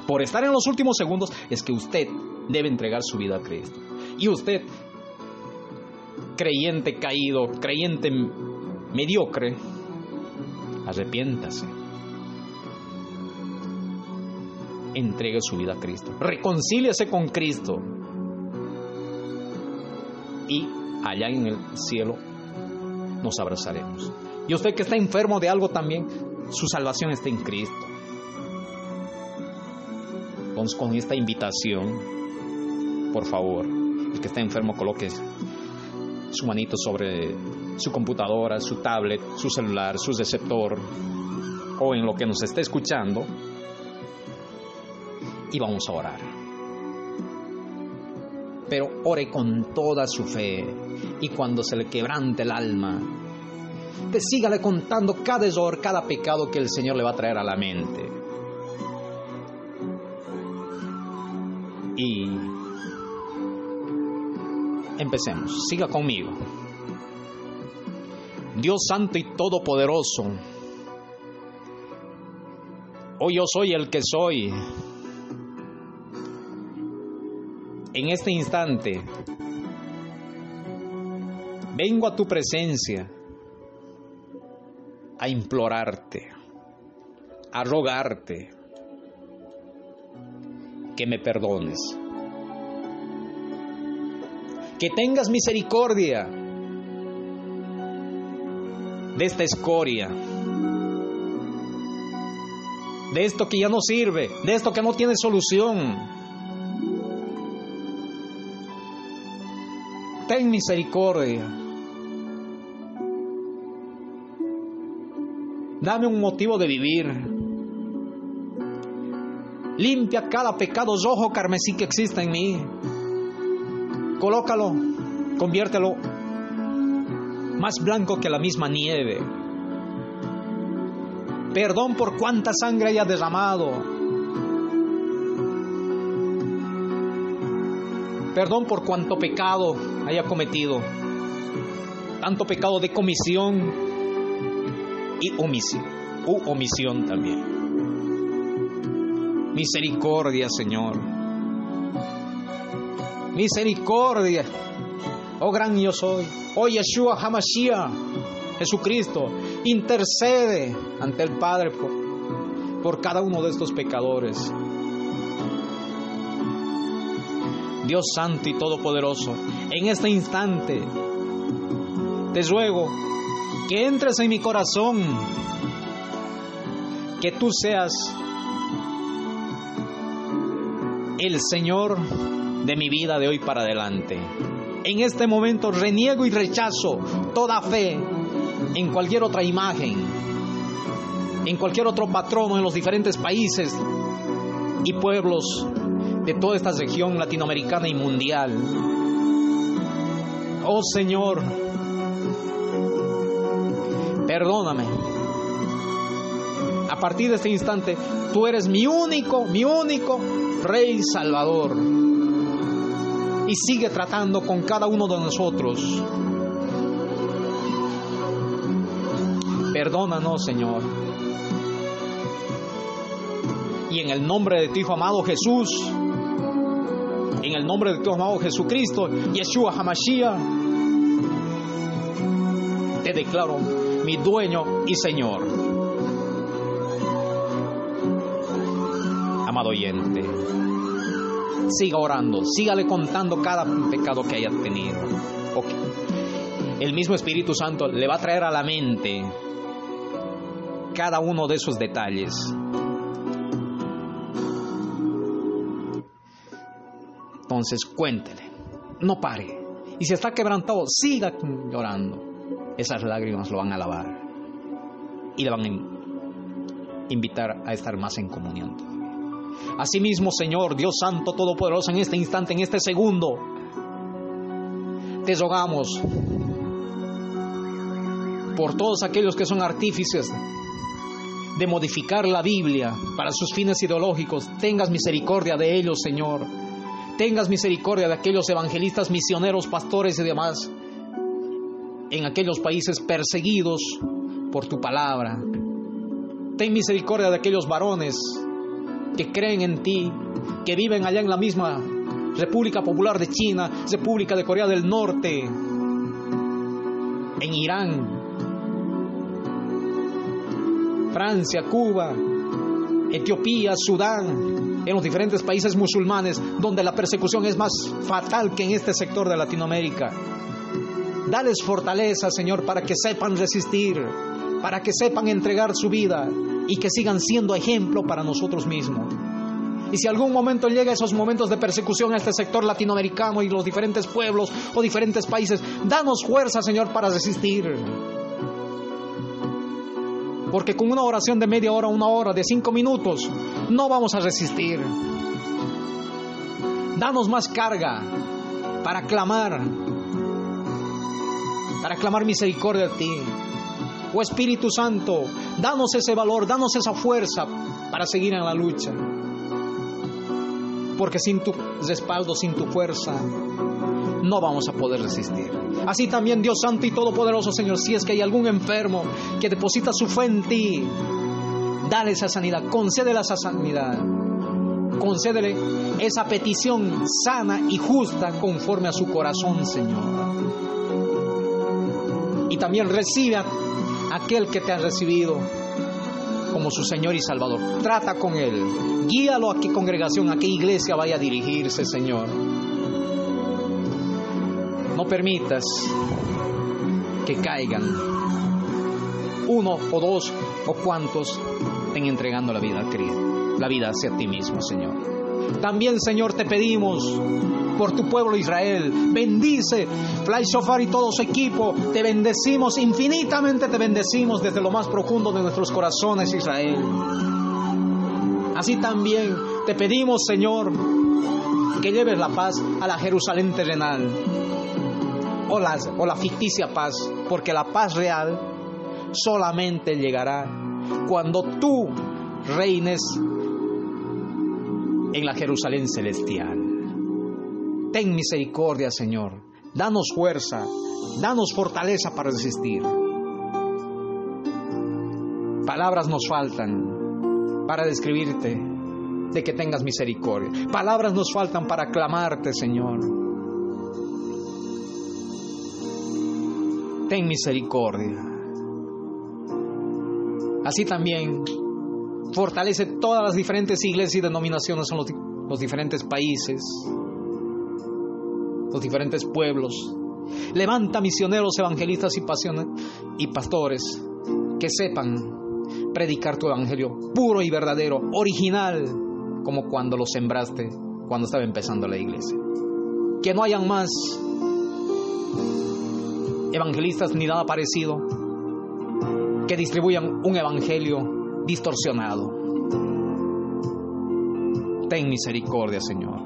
[SPEAKER 1] Por estar en los últimos segundos es que usted debe entregar su vida a Cristo. Y usted, creyente caído, creyente mediocre, arrepiéntase. Entregue su vida a Cristo. Reconcíliese con Cristo. Y allá en el cielo nos abrazaremos. Y usted que está enfermo de algo también, su salvación está en Cristo. Entonces, con esta invitación, por favor, el que está enfermo coloque su manito sobre su computadora, su tablet, su celular, su receptor o en lo que nos esté escuchando y vamos a orar. Pero ore con toda su fe y cuando se le quebrante el alma, te sígale contando cada error, cada pecado que el Señor le va a traer a la mente. Y empecemos, siga conmigo. Dios Santo y Todopoderoso, hoy yo soy el que soy. En este instante, vengo a tu presencia a implorarte, a rogarte que me perdones, que tengas misericordia de esta escoria, de esto que ya no sirve, de esto que no tiene solución. Ten misericordia. Dame un motivo de vivir. Limpia cada pecado rojo carmesí que exista en mí. Colócalo, conviértelo más blanco que la misma nieve. Perdón por cuánta sangre haya derramado. Perdón por cuánto pecado haya cometido. Tanto pecado de comisión y omisión, u omisión también. Misericordia, Señor. Misericordia. Oh gran yo soy. Oh Yeshua Hamashiach. Jesucristo. Intercede ante el Padre por, por cada uno de estos pecadores. Dios Santo y Todopoderoso, en este instante te ruego que entres en mi corazón, que tú seas el Señor de mi vida de hoy para adelante. En este momento reniego y rechazo toda fe en cualquier otra imagen, en cualquier otro patrono en los diferentes países y pueblos de toda esta región latinoamericana y mundial. Oh Señor, perdóname. A partir de este instante, tú eres mi único, mi único Rey Salvador. Y sigue tratando con cada uno de nosotros. Perdónanos, Señor. Y en el nombre de tu Hijo amado Jesús, en el nombre de tu amado Jesucristo, Yeshua Hamashiach, te declaro mi dueño y Señor. Amado oyente, siga orando, sígale contando cada pecado que haya tenido. El mismo Espíritu Santo le va a traer a la mente cada uno de esos detalles. Entonces cuéntele, no pare. Y si está quebrantado, siga llorando. Esas lágrimas lo van a lavar y le van a invitar a estar más en comunión. Asimismo, Señor, Dios Santo Todopoderoso, en este instante, en este segundo, te rogamos por todos aquellos que son artífices de modificar la Biblia para sus fines ideológicos. Tengas misericordia de ellos, Señor. Tengas misericordia de aquellos evangelistas, misioneros, pastores y demás en aquellos países perseguidos por tu palabra. Ten misericordia de aquellos varones que creen en ti, que viven allá en la misma República Popular de China, República de Corea del Norte, en Irán, Francia, Cuba, Etiopía, Sudán, en los diferentes países musulmanes donde la persecución es más fatal que en este sector de Latinoamérica. Dales fortaleza, Señor, para que sepan resistir, para que sepan entregar su vida y que sigan siendo ejemplo para nosotros mismos. Y si algún momento llega esos momentos de persecución a este sector latinoamericano y los diferentes pueblos o diferentes países, danos fuerza, Señor, para resistir. Porque con una oración de media hora, una hora, de cinco minutos, no vamos a resistir. Danos más carga para clamar, para clamar misericordia a ti. Oh Espíritu Santo, danos ese valor, danos esa fuerza para seguir en la lucha. Porque sin tu respaldo, sin tu fuerza, no vamos a poder resistir. Así también Dios Santo y Todopoderoso, Señor, si es que hay algún enfermo que deposita su fe en ti, dale esa sanidad, concédele esa sanidad, concédele esa petición sana y justa conforme a su corazón, Señor. Y también recibe aquel que te ha recibido como su Señor y Salvador. Trata con Él. Guíalo a qué congregación, a qué iglesia vaya a dirigirse, Señor. No permitas que caigan uno o dos o cuantos estén entregando la vida a Cristo, la vida hacia ti mismo, Señor. También, Señor, te pedimos por tu pueblo Israel. Bendice Fly Shofar y todo su equipo. Te bendecimos, infinitamente te bendecimos desde lo más profundo de nuestros corazones, Israel. Así también te pedimos, Señor, que lleves la paz a la Jerusalén terrenal. O la, o la ficticia paz, porque la paz real solamente llegará cuando tú reines en la Jerusalén celestial. Ten misericordia, Señor. Danos fuerza, danos fortaleza para resistir. Palabras nos faltan para describirte de que tengas misericordia. Palabras nos faltan para clamarte, Señor. Ten misericordia. Así también fortalece todas las diferentes iglesias y denominaciones en los, diferentes países, los diferentes pueblos. Levanta misioneros, evangelistas y, y pastores que sepan predicar tu evangelio puro y verdadero, original, como cuando lo sembraste, cuando estaba empezando la iglesia. Que no hayan más evangelistas ni nada parecido que distribuyan un evangelio distorsionado. Ten misericordia, Señor.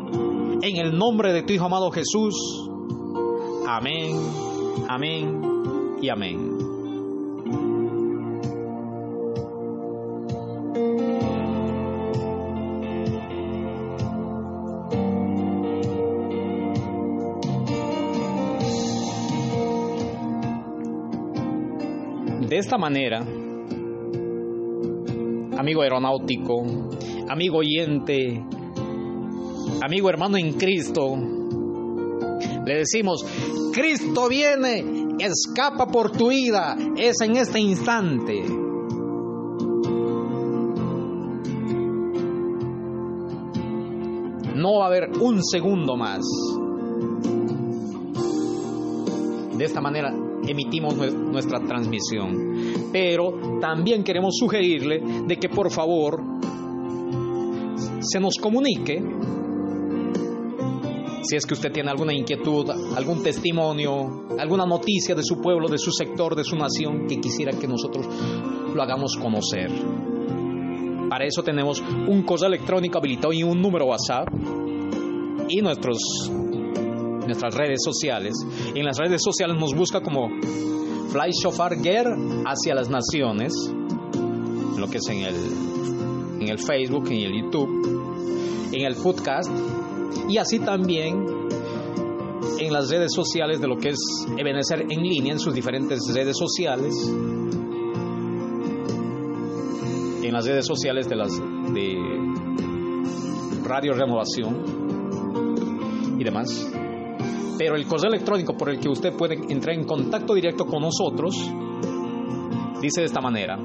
[SPEAKER 1] En el nombre de tu Hijo amado Jesús. Amén, amén y amén. De esta manera, amigo aeronáutico, amigo oyente, amigo hermano en Cristo, le decimos, Cristo viene, escapa por tu vida, es en este instante. No va a haber un segundo más. De esta manera emitimos nuestra transmisión. Pero también queremos sugerirle de que por favor se nos comunique si es que usted tiene alguna inquietud, algún testimonio, alguna noticia de su pueblo, de su sector, de su nación, que quisiera que nosotros lo hagamos conocer. Para eso tenemos un correo electrónico habilitado y un número WhatsApp y nuestros, nuestras redes sociales. En las redes sociales nos busca como Fly Shofar Ger hacia las naciones, lo que es en el, en el Facebook, en el YouTube, en el podcast y así también en las redes sociales de lo que es Ebenezer en línea, en sus diferentes redes sociales, en las redes sociales de las de Radio Renovación y demás. Pero el correo electrónico por el que usted puede entrar en contacto directo con nosotros dice de esta manera: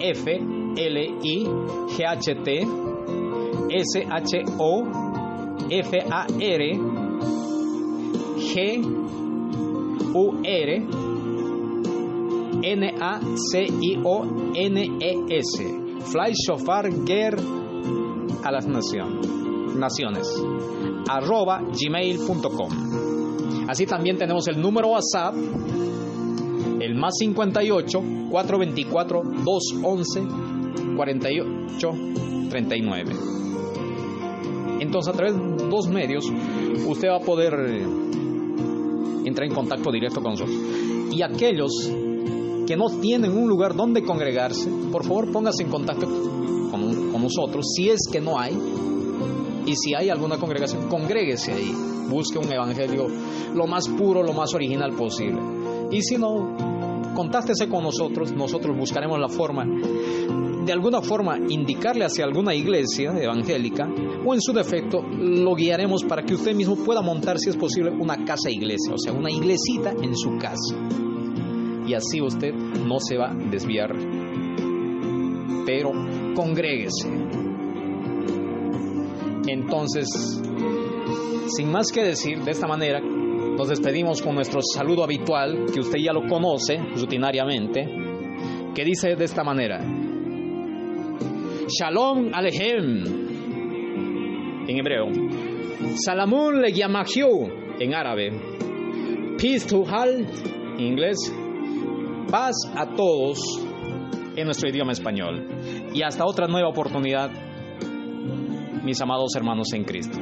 [SPEAKER 1] F L I G H T S H O F A R G U R N-A-C-I-O-N-E-S. Fly Shofar a las naciones. Arroba gmail.com. Así también tenemos el número WhatsApp, el más 58 424 211 48 39. Entonces, a través de dos medios, usted va a poder eh, entrar en contacto directo con nosotros. Y aquellos que no tienen un lugar donde congregarse, por favor póngase en contacto con, con nosotros, si es que no hay. Y si hay alguna congregación, congréguese ahí. Busque un evangelio lo más puro, lo más original posible. Y si no, contáctese con nosotros, nosotros buscaremos la forma de alguna forma indicarle hacia alguna iglesia evangélica o en su defecto lo guiaremos para que usted mismo pueda montar si es posible una casa iglesia, o sea, una iglesita en su casa. Y así usted no se va a desviar. Pero congréguese. Entonces, sin más que decir, de esta manera nos despedimos con nuestro saludo habitual, que usted ya lo conoce rutinariamente, que dice de esta manera. Shalom Alejem en hebreo. Salamun le en árabe. Peace to all en inglés. Paz a todos en nuestro idioma español. Y hasta otra nueva oportunidad, mis amados hermanos en Cristo.